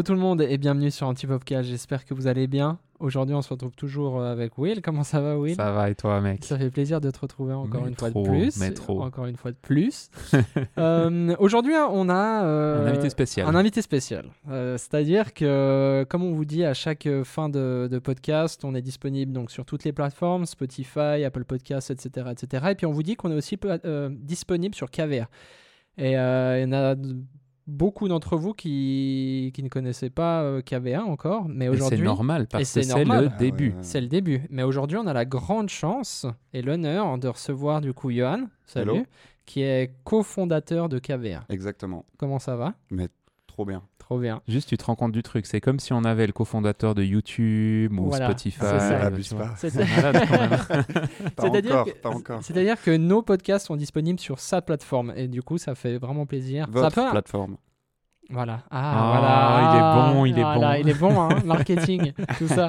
Hello tout le monde et bienvenue sur Antipopcast. J'espère que vous allez bien. Aujourd'hui, on se retrouve toujours avec Will. Comment ça va, Will? Ça va et toi, mec? Ça fait plaisir de te retrouver encore Mais une fois de plus. mais trop. Encore une fois de plus. Euh, Aujourd'hui, on a euh, Un invité spécial. un invité spécial. Euh, C'est-à-dire que, comme on vous dit à chaque euh, fin de, de podcast, on est disponible donc sur toutes les plateformes, Spotify, Apple Podcasts, etc., etc. Et puis on vous dit qu'on est aussi euh, disponible sur KVR. Et euh, il y en a beaucoup d'entre vous qui, qui ne connaissaient pas euh, KVR encore, mais Et c'est aujourd'hui, normal parce c'est que c'est normal. le Ah début. ouais, ouais. c'est le début. Mais aujourd'hui, on a la grande chance et l'honneur de recevoir du coup Johan, salut, Hello. qui est cofondateur de KVR. Exactement. Comment ça va? Mais trop bien. Trop bien. Juste, tu te rends compte du truc. C'est comme si on avait le cofondateur de YouTube ou Voilà, Spotify. c'est ça. C'est-à-dire encore, que- pas encore. C'est-à-dire que nos podcasts sont disponibles sur sa plateforme et du coup, ça fait vraiment plaisir. Ça Votre peut- plateforme. Voilà. Ah, Ah, il est bon, il est Voilà, bon. il est bon, hein, marketing, tout ça.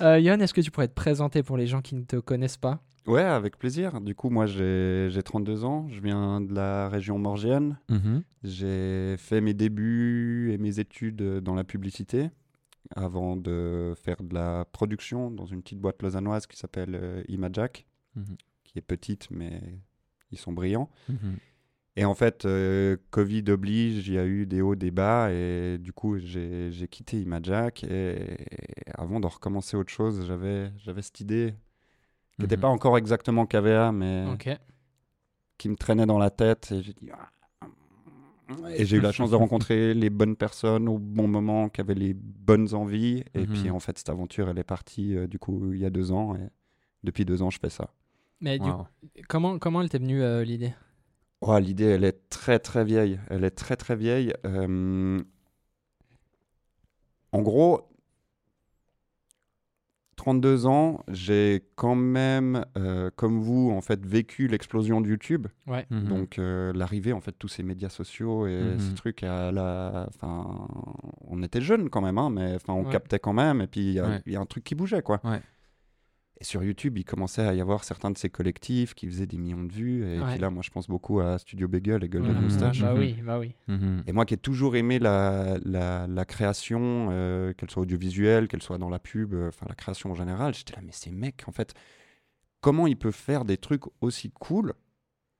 Euh, Johan, est-ce que tu pourrais te présenter pour les gens qui ne te connaissent pas? Ouais, avec plaisir. Du coup, moi, j'ai j'ai 32 ans. Je viens de la région morgienne. Mhm. J'ai fait mes débuts et mes études dans la publicité avant de faire de la production dans une petite boîte lausannoise qui s'appelle euh, Imajack, Mhm. qui est petite, mais ils sont brillants. Mhm. Et en fait, euh, Covid oblige, il y a eu des hauts, des bas, et du coup, j'ai quitté Imajack. Et avant de recommencer autre chose, j'avais cette idée qui n'était Mhm. pas encore exactement KVA, mais qui me traînait dans la tête. Et j'ai dit. Ah. Et j'ai eu la chance de rencontrer les bonnes personnes au bon moment, qui avaient les bonnes envies. Et Mhm. puis, en fait, cette aventure, elle est partie, euh, du coup, il y a deux ans. Et depuis deux ans, je fais ça. Mais du Wow. comment, comment elle t'est venue euh, l'idée? Oh, L'idée, elle est très très vieille. Elle est très très vieille. Euh, En gros, 32 ans, j'ai quand même, euh, comme vous, en fait, vécu l'explosion de YouTube. Ouais. Mhm. Donc euh, l'arrivée, en fait, de tous ces médias sociaux et Mhm. ces trucs à la... Enfin, on était jeunes quand même, hein, mais enfin, on Ouais. captait quand même. Et puis, il y, a- Ouais. il y a un truc qui bougeait, quoi. Et sur YouTube, il commençait à y avoir certains de ces collectifs qui faisaient des millions de vues. Et Ouais. puis là, moi, je pense beaucoup à Studio Bagel et Golden Mhm. Moustache. Bah Mhm. oui, bah oui. Mhm. Et moi qui ai toujours aimé la, la, la création, euh, qu'elle soit audiovisuelle, qu'elle soit dans la pub, euh, enfin la création en général, j'étais là, mais ces mecs, en fait, comment ils peuvent faire des trucs aussi cool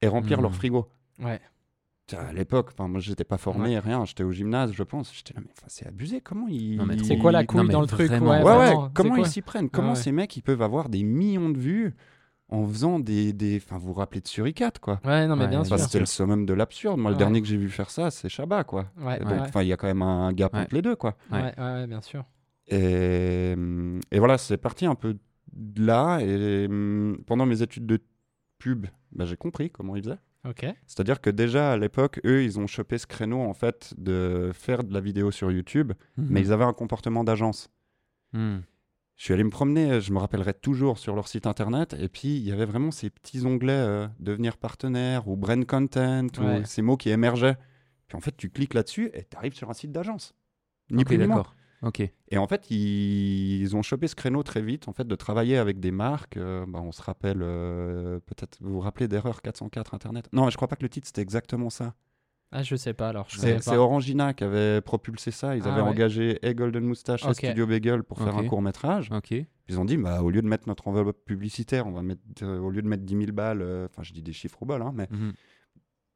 et remplir leur frigo? Ouais. À l'époque, enfin, moi j'étais pas formé, Ouais. rien, j'étais au gymnase, je pense. J'étais là, mais enfin, c'est abusé, comment ils. Non, mais C'est quoi la couille dans le truc vraiment. Ouais, Ouais, comment ils s'y prennent? Comment ouais. ces mecs ils peuvent avoir des millions de vues en faisant des. des... Enfin, vous vous rappelez de Suricat, quoi Ouais, non, mais Ouais, bien sûr. C'était le summum de l'absurde. Moi, le dernier que j'ai vu faire ça, c'est Chabat, quoi. Ouais, Donc, ouais, enfin, il y a quand même un gap Ouais. entre les deux, quoi. ouais, Ouais. ouais, ouais, bien sûr. Et, et voilà, c'est parti un peu de là. Et hum, pendant mes études de pub, bah, j'ai compris comment ils faisaient. C'est-à-dire que déjà à l'époque, eux, ils ont chopé ce créneau en fait de faire de la vidéo sur YouTube, Mhm. mais ils avaient un comportement d'agence. Mhm. Je suis allé me promener, je me rappellerai toujours sur leur site internet, et puis il y avait vraiment ces petits onglets euh, devenir partenaire ou brand content Ouais. ou ces mots qui émergeaient. Puis en fait, tu cliques là-dessus et tu arrives sur un site d'agence. Ni Ok, plus ni moins. Et en fait, ils, ils ont chopé ce créneau très vite, en fait, de travailler avec des marques. euh, bah, on se rappelle, euh, peut-être, vous vous rappelez d'Erreur 404 Internet? Non, mais je crois pas que le titre, c'était exactement ça. Ah, je sais pas alors. C'est. Orangina qui avait propulsé ça. Ils Ah avaient ouais. engagé et Golden Moustache et. Studio Bagel pour faire un court-métrage. Ok. Ils ont dit, bah, au lieu de mettre notre enveloppe publicitaire, on va mettre, euh, au lieu de mettre 10 000 balles, euh, enfin, je dis des chiffres au bol, hein, mais Mhm.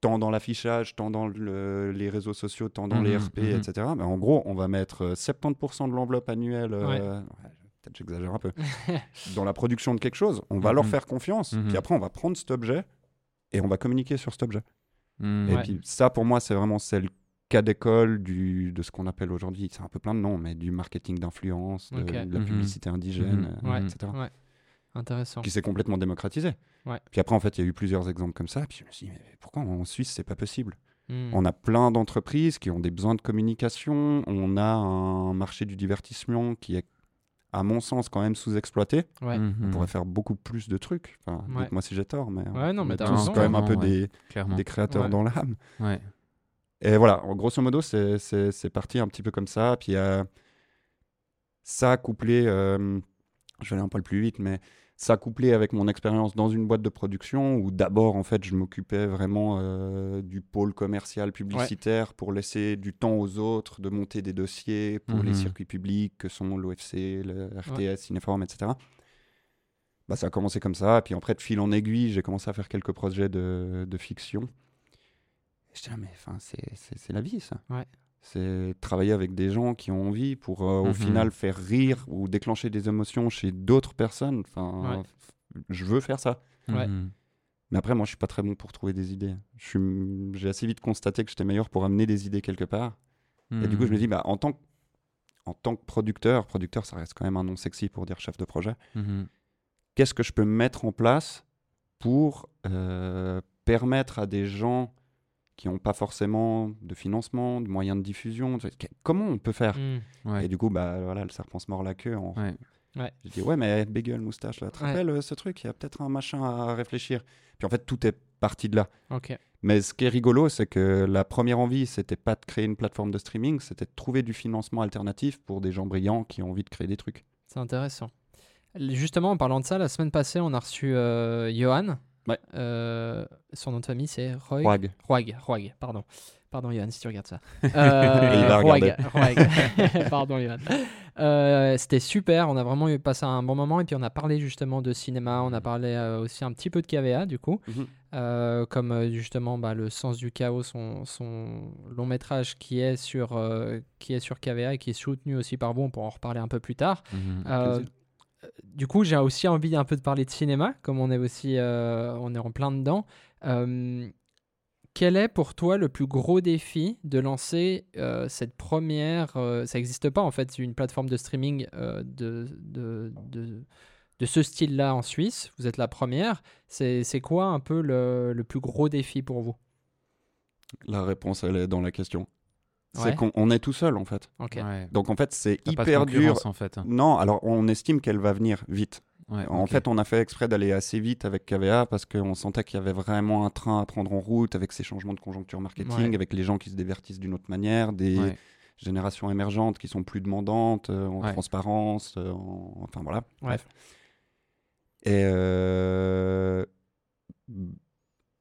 Tant dans l'affichage, tant dans le- les réseaux sociaux, tant dans les Mhm, RP, mhm. etc. Mais en gros, on va mettre euh, 70% de l'enveloppe annuelle, euh, Ouais. ouais, peut-être j'exagère un peu, dans la production de quelque chose. On va leur Mhm. faire confiance. Puis après, on va prendre cet objet et on va communiquer sur cet objet. Et Ouais. puis ça, pour moi, c'est vraiment c'est le cas d'école du, de ce qu'on appelle aujourd'hui, c'est un peu plein de noms, mais du marketing d'influence, de, la publicité indigène, euh, etc. Intéressant. Qui s'est complètement démocratisé. Ouais. Puis après, en fait, il y a eu plusieurs exemples comme ça. Puis je me suis dit, mais pourquoi en Suisse, c'est pas possible? Hmm. On a plein d'entreprises qui ont des besoins de communication. On a un marché du divertissement qui est, à mon sens, quand même sous-exploité. Ouais. Mhm. On pourrait faire beaucoup plus de trucs. Enfin, Ouais. dites-moi si j'ai tort, mais Ouais, non, on mais est tous raison, quand même un peu des, créateurs Ouais. dans l'âme. Ouais. Et voilà, grosso modo, c'est parti un petit peu comme ça. Puis euh, ça couplé, euh, je vais aller un peu plus vite, mais ça couplé avec mon expérience dans une boîte de production où d'abord en fait je m'occupais vraiment euh, du pôle commercial publicitaire pour laisser du temps aux autres de monter des dossiers pour les Mhm. circuits publics que sont l'OFC, le RTS, Cinéform, etc. Bah, ça a commencé comme ça, puis après de fil en aiguille, j'ai commencé à faire quelques projets de, de fiction. Et j'étais là, mais enfin, c'est la vie ça. Ouais. C'est travailler avec des gens qui ont envie pour euh, au Mhm. final faire rire ou déclencher des émotions chez d'autres personnes. Enfin, Ouais. je veux faire ça. Ouais. Mhm. Mais après, moi, je suis pas très bon pour trouver des idées. Je suis- J'ai assez vite constaté que j'étais meilleur pour amener des idées quelque part. Et du coup, je me dis, bah, en, tant que, en tant que producteur, producteur, ça reste quand même un nom sexy pour dire chef de projet, Mhm. qu'est-ce que je peux mettre en place pour euh, permettre à des gens qui n'ont pas forcément de financement, de moyens de diffusion, comment on peut faire? Hmm. Ouais. Et du coup, bah, voilà, le serpent se mord la queue. En... Ouais. Ouais. Je dis, ouais, mais bagel, moustache, là, tu te Ouais. rappelles euh, ce truc? Il y a peut-être un machin à réfléchir. Puis en fait, tout est parti de là. Mais ce qui est rigolo, c'est que la première envie, c'était pas de créer une plateforme de streaming, c'était de trouver du financement alternatif pour des gens brillants qui ont envie de créer des trucs. C'est intéressant. Justement, en parlant de ça, la semaine passée, on a reçu euh, Johan. Ouais. Euh, son nom de famille, c'est Roy. Roig. Roig, Roig, pardon. Pardon, Johan, si tu regardes ça. Va Roig, pardon, Johan. Euh, C'était super. On a vraiment eu passé un bon moment. Et puis, on a parlé justement de cinéma. On a parlé euh, aussi un petit peu de KVA, du coup. Mhm. Euh, comme euh, justement bah, Le Sens du Chaos, son, son long métrage qui est, sur, euh, qui est sur KVA et qui est soutenu aussi par vous. On pourra en reparler un peu plus tard. Mhm. Euh. Du coup, j'ai aussi envie un peu de parler de cinéma, comme on est aussi euh, on est en plein dedans. Euh, quel est pour toi le plus gros défi de lancer euh, cette première Ça n'existe pas en fait, une plateforme de streaming de, de, de, ce style-là en Suisse. Vous êtes la première. C'est c'est quoi un peu le, le plus gros défi pour vous? La réponse, elle est dans la question. Ouais. C'est qu'on on est tout seul, en fait. Ouais. Donc, en fait, c'est T'as pas de hyper dur. en fait. Non, alors on estime qu'elle va venir vite. Ouais, En fait, on a fait exprès d'aller assez vite avec KVA parce qu'on sentait qu'il y avait vraiment un train à prendre en route avec ces changements de conjoncture marketing, Ouais. avec les gens qui se divertissent d'une autre manière, des Ouais. générations émergentes qui sont plus demandantes euh, en Ouais. transparence, euh, en- enfin voilà. Ouais. Bref. Et euh,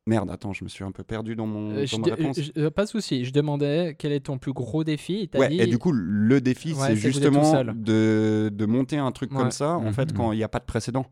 merde, attends, je me suis un peu perdu dans mon Euh, dans ma réponse. je- euh, pas de souci. Je demandais quel est ton plus gros défi. Et t'as Ouais, dit- et du coup, le défi, Ouais, c'est justement de, de monter un truc Ouais. comme ça, en fait, Mhm. quand il n'y a pas de précédent.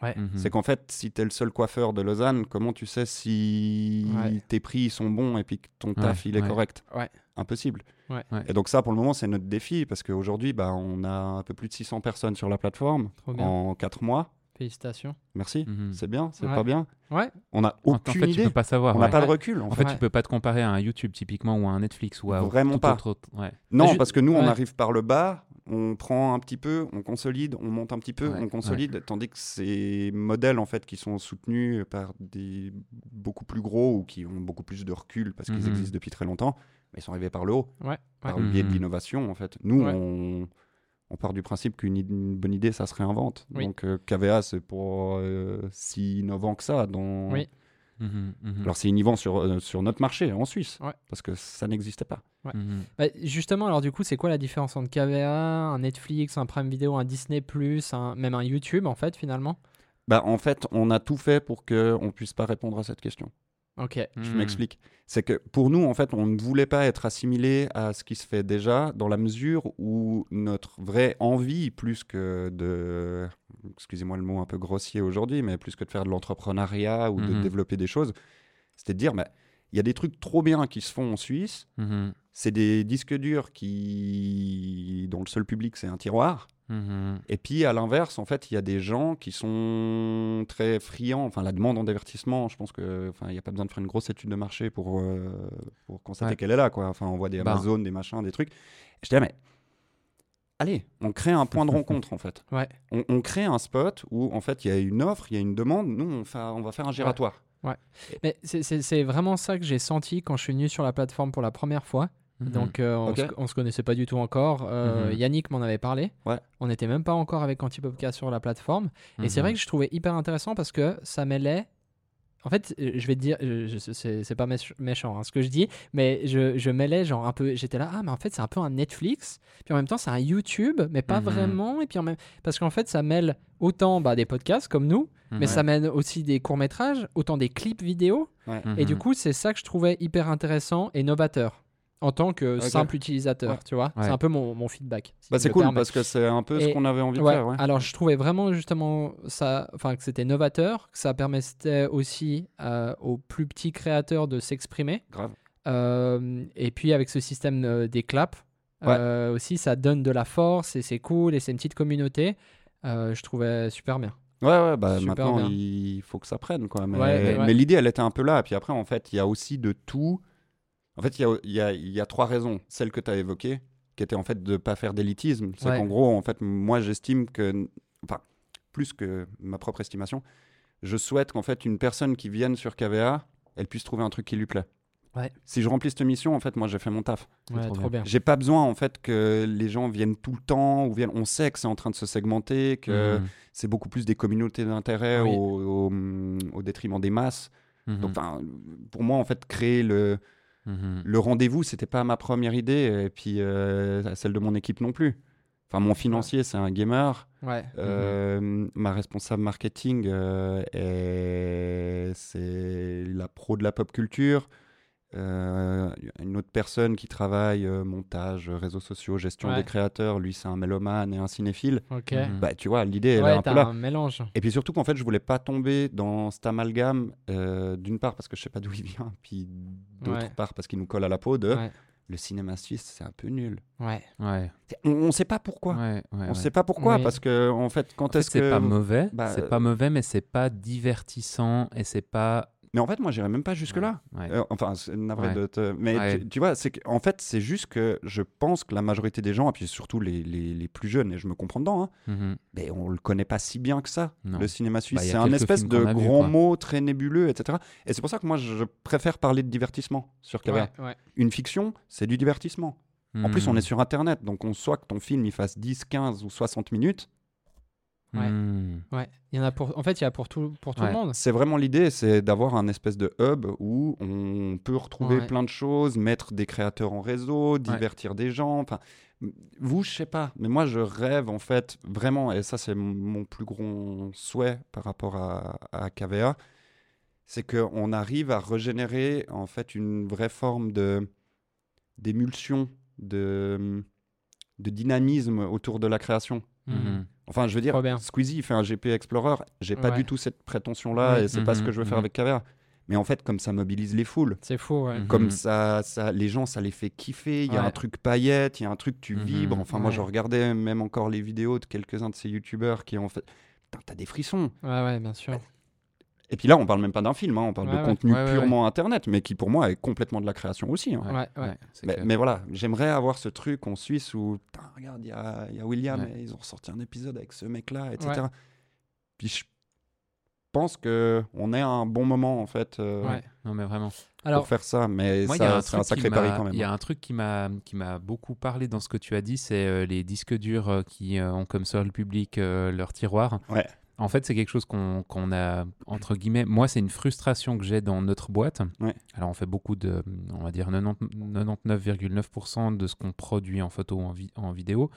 Mhm. C'est qu'en fait, si tu es le seul coiffeur de Lausanne, comment tu sais si Ouais. tes prix sont bons et puis que ton taf Ouais, il est correct? Ouais. Impossible. Ouais. Ouais. Et donc ça, pour le moment, c'est notre défi parce qu'aujourd'hui, bah, on a un peu plus de 600 personnes sur la plateforme en 4 mois. Félicitations. Merci. Mhm. C'est bien, c'est Ouais. pas bien. Ouais. On a En- en aucune tu idée. peux pas savoir. on n'a ouais. pas de recul. En En fait. fait, Ouais. tu peux pas te comparer à un YouTube typiquement ou à un Netflix ou à Vraiment tout pas. autre- autre- Ouais. Non, parce que nous, on arrive par le bas, on prend un petit peu, on consolide, on monte un petit peu, Ouais, on consolide, tandis que ces modèles en fait qui sont soutenus par des beaucoup plus gros ou qui ont beaucoup plus de recul parce qu'ils Mhm. existent depuis très longtemps, mais ils sont arrivés par le haut, Ouais. par ouais. le biais de Mhm. l'innovation en fait. Nous, Ouais. on, on part du principe qu'une bonne idée, ça se réinvente. Oui. Donc euh, KVA, c'est pour euh, si innovant que ça. Dans... Oui. Mhm, mhm. Alors c'est innovant sur, euh, sur notre marché en Suisse, Ouais. parce que ça n'existait pas. Mhm. Bah, justement, alors du coup, c'est quoi la différence entre KVA, un Netflix, un Prime Video, un Disney+, un, même un YouTube en fait finalement? Bah, en fait, on a tout fait pour qu'on ne puisse pas répondre à cette question. Ok. Je Mhm. m'explique. C'est que pour nous, en fait, on ne voulait pas être assimilé à ce qui se fait déjà, dans la mesure où notre vraie envie, plus que de, excusez-moi le mot un peu grossier aujourd'hui, mais plus que de faire de l'entrepreneuriat ou de Mhm. développer des choses, c'était de dire, bah, il y a des trucs trop bien qui se font en Suisse. Mhm. C'est des disques durs qui, dont le seul public c'est un tiroir. Mhm. Et puis à l'inverse, en fait, il y a des gens qui sont très friands. Enfin, la demande en divertissement, je pense que, enfin, il n'y a pas besoin de faire une grosse étude de marché pour euh, pour constater Ouais. qu'elle est là, quoi. Enfin, on voit des Bah. Amazon, des machins, des trucs. Et je dis, ah, mais allez, on crée un point de rencontre, en fait. Ouais. On, on crée un spot où, en fait, il y a une offre, il y a une demande. Nous, on, fait, on va faire un giratoire. Mais c'est- c'est c'est vraiment ça que j'ai senti quand je suis venu sur la plateforme pour la première fois. Mhm. Donc euh, on, Ok. se, on se connaissait pas du tout encore. Euh, Mhm. Yannick m'en avait parlé. Ouais. On n'était même pas encore avec Antipopcast sur la plateforme. Et c'est Mhm. vrai que je trouvais hyper intéressant parce que ça mêlait En fait, euh, je vais te dire, je- c'est c'est pas méch- méchant hein, ce que je dis, mais je, je mêlais genre un peu. J'étais là, ah, mais en fait, c'est un peu un Netflix, puis en même temps, c'est un YouTube, mais pas vraiment. Et puis en même. Parce qu'en fait, ça mêle autant bah, des podcasts comme nous, mais ça mène aussi des courts-métrages, autant des clips vidéo. Et du coup, c'est ça que je trouvais hyper intéressant et novateur en tant que simple utilisateur, Ouais. tu vois. Ouais. C'est un peu mon, mon feedback. si Bah, c'est cool permets. parce que c'est un peu ce Et- qu'on avait envie Ouais, de faire. Alors, je trouvais vraiment justement ça, enfin que c'était novateur, que ça permettait aussi euh, aux plus petits créateurs de s'exprimer. Grave. Euh, et puis avec ce système euh, des claps, aussi ça donne de la force et c'est cool et c'est une petite communauté. Je trouvais super bien. Ouais, ouais, bah Super maintenant bien. il faut que ça prenne quoi. Mais, mais l'idée elle était un peu là. Puis après, en fait, il y a aussi de tout. En fait, il y a, il y, a, il y a trois raisons. Celle que tu as évoquée, qui était en fait de pas faire d'élitisme. C'est Ouais. qu'en gros, en fait, moi j'estime que. Enfin, plus que ma propre estimation, je souhaite qu'en fait, une personne qui vienne sur KVA, elle puisse trouver un truc qui lui plaît. Ouais. Si je remplis cette mission, en fait, moi j'ai fait mon taf. Ouais, trop trop bien. J'ai pas besoin en fait que les gens viennent tout le temps ou viennent. On sait que c'est en train de se segmenter, que Mhm. c'est beaucoup plus des communautés d'intérêt Oui. au, au- au détriment des masses. Mhm. Donc, enfin, pour moi, en fait, créer le, Mhm. le rendez-vous, c'était pas ma première idée, et puis euh, celle de mon équipe non plus. Enfin, mon financier, c'est un gamer. Ouais. Euh, Ma responsable marketing, euh, est- c'est la pro de la pop culture. Euh, une autre personne qui travaille euh, montage, réseaux sociaux, gestion Ouais. des créateurs, lui c'est un mélomane et un cinéphile. Ok. Mhm. Bah tu vois, l'idée elle est ouais, un peu là. un mélange. Et puis surtout qu'en fait je voulais pas tomber dans cet amalgame, euh, d'une part parce que je sais pas d'où il vient, puis d'autre Ouais. part parce qu'il nous colle à la peau de Ouais. le cinéma suisse c'est un peu nul. Ouais. Ouais. On, on sait pas pourquoi. Ouais, ouais, on ouais. sait pas pourquoi Oui. parce que en fait quand En fait, est-ce c'est que pas mauvais, bah, c'est pas mauvais, mais c'est pas divertissant et c'est pas. Mais en fait moi j'irais même pas jusque là. Ouais. Euh, enfin, c'est navré Ouais. de te... Mais Ouais. tu, tu vois, c'est en fait, c'est juste que je pense que la majorité des gens, et puis surtout les, les, les plus jeunes, et je me comprends dedans, hein, Mhm. mais on le connaît pas si bien que ça, Non. le cinéma suisse. Bah, c'est un espèce de grand mot très nébuleux, etc. Et c'est pour ça que moi, je préfère parler de divertissement sur ouais. Une fiction, c'est du divertissement. En plus, on est sur Internet, donc on soit que ton film il fasse 10, 15 ou 60 minutes. Ouais. Ouais. Il y en a pour. En fait, il y a pour tout, pour tout Ouais. le monde. C'est vraiment l'idée, c'est d'avoir un espèce de hub où on peut retrouver Ouais. plein de choses, mettre des créateurs en réseau, divertir des gens. Enfin, vous, je sais pas, mais moi, je rêve en fait vraiment, et ça, c'est mon- plus gros souhait par rapport à, à KVA, c'est qu'on arrive à régénérer en fait une vraie forme de d'émulsion, de, de dynamisme autour de la création. Mhm. Enfin, je veux dire. Squeezie fait un GP Explorer. J'ai pas Ouais. du tout cette prétention-là et c'est pas ce que Mhm, je veux faire mhm. avec KVR. Mais en fait, comme ça mobilise les foules, C'est fou, ouais. Mhm. comme ça, ça, les gens, ça les fait kiffer. Il y a Ouais. un truc paillette, il y a un truc tu Mhm. vibres. Enfin, moi, je regardais même encore les vidéos de quelques-uns de ces youtubeurs qui ont fait. Putain, t'as des frissons. Ouais, ouais, bien sûr. Et puis là, on parle même pas d'un film, hein, on parle Ouais, de ouais. contenu Ouais, ouais, purement internet, mais qui pour moi est complètement de la création aussi. hein. Ouais, ouais. Ouais, c'est Mais, voilà, j'aimerais avoir ce truc en Suisse où, putain, regarde, il y a, il y a William, Ouais. et ils ont sorti un épisode avec ce mec-là, etc. Ouais. Puis je pense que on est à un bon moment, en fait, euh, Ouais. Non, mais vraiment. Alors, pour faire ça. Mais Moi, il y a ça, un c'est un truc qui sacré pari m'a- quand même. Il y a hein. un truc qui m'a qui m'a beaucoup parlé dans ce que tu as dit, c'est euh, les disques durs euh, qui euh, ont comme seul public euh, leur tiroir. Ouais. En fait, c'est quelque chose qu'on a entre guillemets. Moi, c'est une frustration que j'ai dans notre boîte. Ouais. Alors, on fait beaucoup de, on va dire 90 99,9% de ce qu'on produit en photo ou en, vi- en vidéo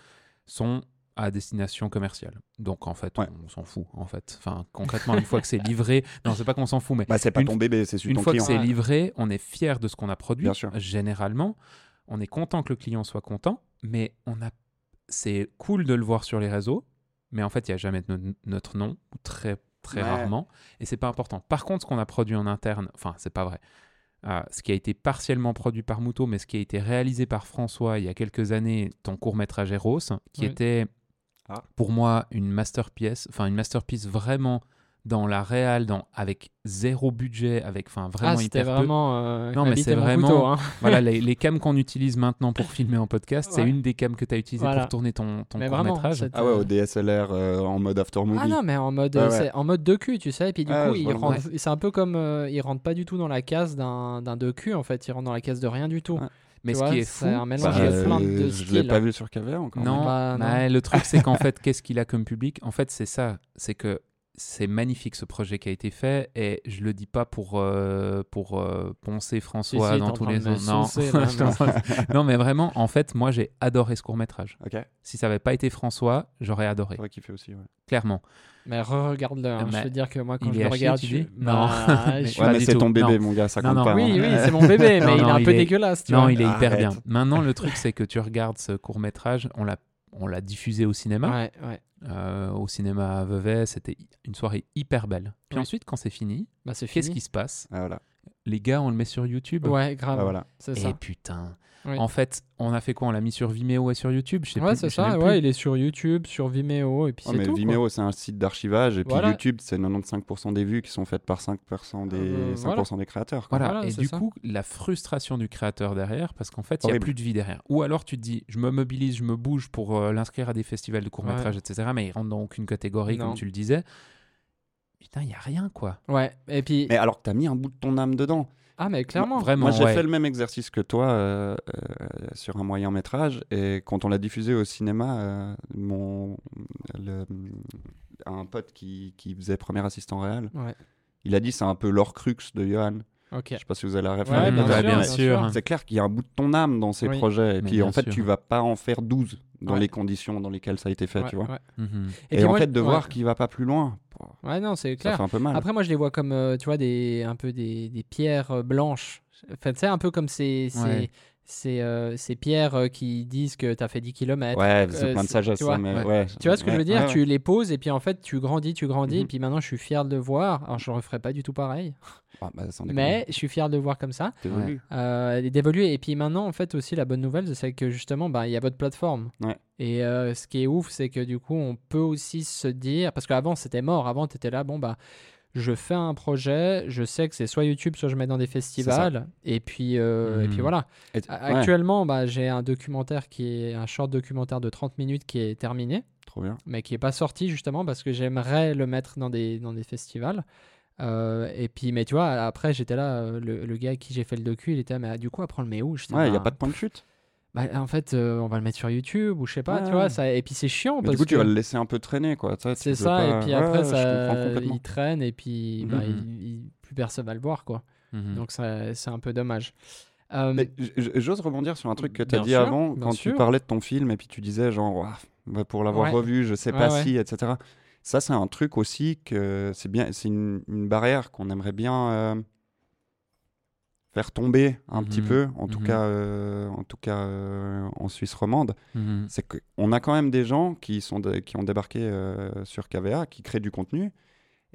sont à destination commerciale. Donc, en fait, Ouais. on s'en fout. En fait, enfin, concrètement, une fois que c'est livré, non, c'est pas qu'on s'en fout, mais Bah, c'est pas une- ton bébé, c'est une ton fois que c'est livré, on est fier de ce qu'on a produit. Bien sûr. Généralement, on est content que le client soit content, mais on a, c'est cool de le voir sur les réseaux, mais en fait, il n'y a jamais no- notre nom, ou très très Ouais. rarement, et c'est pas important. Par contre, ce qu'on a produit en interne, enfin, c'est pas vrai. Ah, ce qui a été partiellement produit par Moutot, mais ce qui a été réalisé par François il y a quelques années, ton court métrage Eros, qui Oui. était Ah. pour moi une masterpiece, enfin une masterpiece vraiment dans la réal, dans avec zéro budget, avec enfin vraiment ah, c'était hyper peu. vraiment. euh, Non, mais c'est vraiment- couteau, hein. Voilà, les, les cams qu'on utilise maintenant pour filmer en podcast, c'est une des cams que tu as utilisées Voilà. pour tourner ton, ton court vraiment. métrage. Ah ouais, au DSLR euh, en mode after movie. Ah non, mais en mode, Ouais, euh, ouais. en mode docu, tu sais. Et puis du Ah, coup, il rentre- c'est un peu comme. euh, il rentre pas du tout dans la case d'un d'un docu, en fait. Il rentre dans la case de rien du tout. Ouais. Mais Tu ce vois, qui est c'est fou, un mélange c'est de que- plein de je l'ai pas vu sur KVR encore. non, Bah, non. mais le truc c'est qu'en fait, qu'est-ce qu'il a comme public? En fait, c'est ça, c'est que c'est magnifique ce projet qui a été fait et je le dis pas pour euh, pour euh, poncer François Si, si, dans tous les sens. Non. non mais vraiment en fait moi j'ai adoré ce court métrage. Si ça avait pas été François, j'aurais adoré Faudrait kiffer aussi. Ouais. clairement. Mais re-regarde-le. hein. Je te dire que moi, quand il je est le regarde, tu je- dis Bah, Mais- Ouais, c'est ton bébé, Non. mon gars, ça Non, compte non. pas. Oui, hein. oui, c'est mon bébé, mais Non, il est non, un il peu est- dégueulasse. Tu Non, vois. il est hyper Arrête. bien. Maintenant le truc c'est que tu regardes ce court métrage, on l'a on l'a diffusé au cinéma. Ouais, ouais. Euh, au cinéma à Vevey, c'était une soirée hyper belle. Puis Oui. ensuite, quand c'est fini, Bah, c'est qu'est-ce qui se passe? Ah, voilà. Les gars, on le met sur YouTube. Ouais, grave. Ah, voilà. C'est Et ça. putain. Oui. En fait, on a fait quoi? On l'a mis sur Vimeo et sur YouTube? Je sais Ouais, plus, c'est je sais ça. même Ouais, il est sur YouTube, sur Vimeo, et puis Ouais, c'est mais tout. quoi. Vimeo, c'est un site d'archivage. Et puis Voilà. YouTube, c'est 95% des vues qui sont faites par 5% des, Euh, 5% des créateurs. quoi. Voilà, Voilà, et c'est du ça. coup, la frustration du créateur derrière, parce qu'en fait, il n'y a Horrible. plus de vie derrière. Ou alors tu te dis, je me mobilise, je me bouge pour euh, l'inscrire à des festivals de court-métrage, etc., mais il rentre dans aucune catégorie, Non. comme tu le disais. Putain, il n'y a rien, quoi. Ouais, et puis. Mais alors que t'as mis un bout de ton âme dedans. Ah, mais clairement. Vraiment, Moi, j'ai ouais. fait le même exercice que toi euh, euh, sur un moyen métrage. Et quand on l'a diffusé au cinéma, euh, mon, le- un pote qui, qui faisait premier assistant réel, Ouais. il a dit c'est un peu l'orcrux de Johan. Ok. Je sais pas si vous avez la référence. Ouais, bien bien sûr. sûr. C'est clair qu'il y a un bout de ton âme dans ces Oui. projets. Et Mais puis en fait, sûr. tu vas pas en faire 12 dans Ouais. les conditions dans lesquelles ça a été fait, Ouais, tu vois. ouais. Mhm. Et, puis en moi, fait, de ouais. voir qu'il va pas plus loin, Ouais, non, c'est ça clair. fait un peu mal. Après, moi, je les vois comme, euh, tu vois, des, un peu des, des pierres euh, blanches. Enfin, tu sais, un peu comme ces, ces, Ouais. ces, euh, ces pierres euh, qui disent que tu as fait 10 km. ouais, c'est euh, plein de c'est- sagesse, tu vois, ça, mais ouais. ouais. Tu vois ce que je veux dire? Ouais, Tu les poses et puis en fait, tu grandis, tu grandis. Mhm. Et puis maintenant, je suis fier de le voir. Alors, je ne referai pas du tout pareil. Ah, bah. Mais je suis fier de le voir comme ça. Euh, et d'évoluer. Et puis maintenant, en fait, aussi, la bonne nouvelle, c'est que justement, bah, il y a votre plateforme. Ouais. Et euh, ce qui est ouf, c'est que du coup, on peut aussi se dire, parce qu'avant, c'était mort. Avant, tu étais là, bon, bah, je fais un projet, je sais que c'est soit YouTube, soit je mets dans des festivals. Et puis, euh, et puis Mhm. voilà. Et- A- ouais, Actuellement, bah, j'ai un documentaire qui est un short documentaire de 30 minutes qui est terminé, trop bien. mais qui n'est pas sorti justement parce que j'aimerais le mettre dans des, dans des festivals. Euh, et puis, mais tu vois, après, j'étais là, euh, le, le gars à qui j'ai fait le docu, il était mais du coup, après, on le met où Ouais, il n'y a bah, pas de point de chute. Bah, en fait, euh, on va le mettre sur YouTube ou je sais pas, Ouais, tu vois. Ça... Et puis c'est chiant Mais parce du coup, tu vas le laisser un peu traîner, quoi. c'est ça. pas- Et puis Ouais, après, ouais, ça, il traîne et puis bah, Mhm. il- il- plus personne va le voir, quoi. Mhm. Donc ça- c'est un peu dommage. Euh, j'ose rebondir sur un truc que tu as Bien dit sûr, avant, quand sûr. tu parlais de ton film et puis tu disais, genre, bah, pour l'avoir Ouais. revu, je sais Ouais, pas ouais. si, etc. Ça, c'est un truc aussi que c'est bien, c'est une, une barrière qu'on aimerait bien euh, faire tomber un petit Mhm. peu, en tout Mhm. cas, euh, en tout cas euh, en Suisse romande. Mhm. C'est qu'on a quand même des gens qui, sont de- qui ont débarqué euh, sur KVA, qui créent du contenu.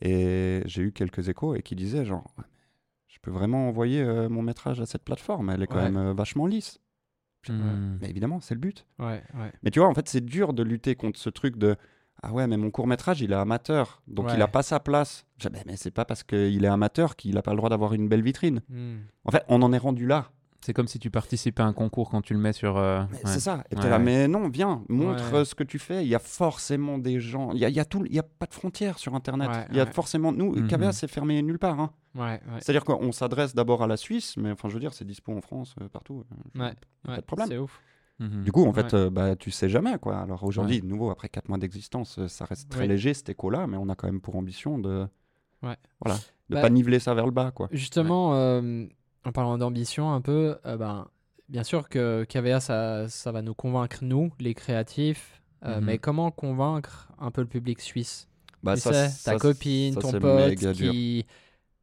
Et j'ai eu quelques échos et qui disaient genre, je peux vraiment envoyer mon métrage à cette plateforme, elle est quand Ouais. même vachement lisse. Mais évidemment, c'est le but. ouais, ouais. Mais tu vois, en fait, c'est dur de lutter contre ce truc de ah ouais, mais mon court métrage, il est amateur, donc il Ouais. a pas sa place. Je dis, mais, mais c'est pas parce qu'il est amateur qu'il a pas le droit d'avoir une belle vitrine. Hmm. En fait, on en est rendu là. C'est comme si tu participais à un concours quand tu le mets sur. euh, ouais. C'est ça. Et là, mais non, viens, montre Ouais. ce que tu fais. Il y a forcément des gens. Il y a, il y a tout. Il y a pas de frontières sur Internet. Ouais, il y a ouais. forcément. Nous, Mhm. KVA, c'est fermé nulle part. hein. Ouais, ouais. C'est-à-dire qu'on s'adresse d'abord à la Suisse, mais enfin, je veux dire, c'est dispo en France, euh, partout. euh, Ouais, pas ouais, de problème. C'est ouf. Mhm. Du coup, en Ouais. fait, euh, bah, tu sais jamais, quoi. Alors aujourd'hui, de nouveau, après 4 mois d'existence, euh, ça reste très léger, cet écho-là, mais on a quand même pour ambition de. Voilà. De Bah, pas niveler ça vers le bas, quoi. Justement, euh, en parlant d'ambition un peu, euh, ben, bien sûr que KVA, ça, ça va nous convaincre, nous, les créatifs, euh, Mhm. mais comment convaincre un peu le public suisse? Bah, tu ça, sais, ça, ta copine, ton pote méga dur.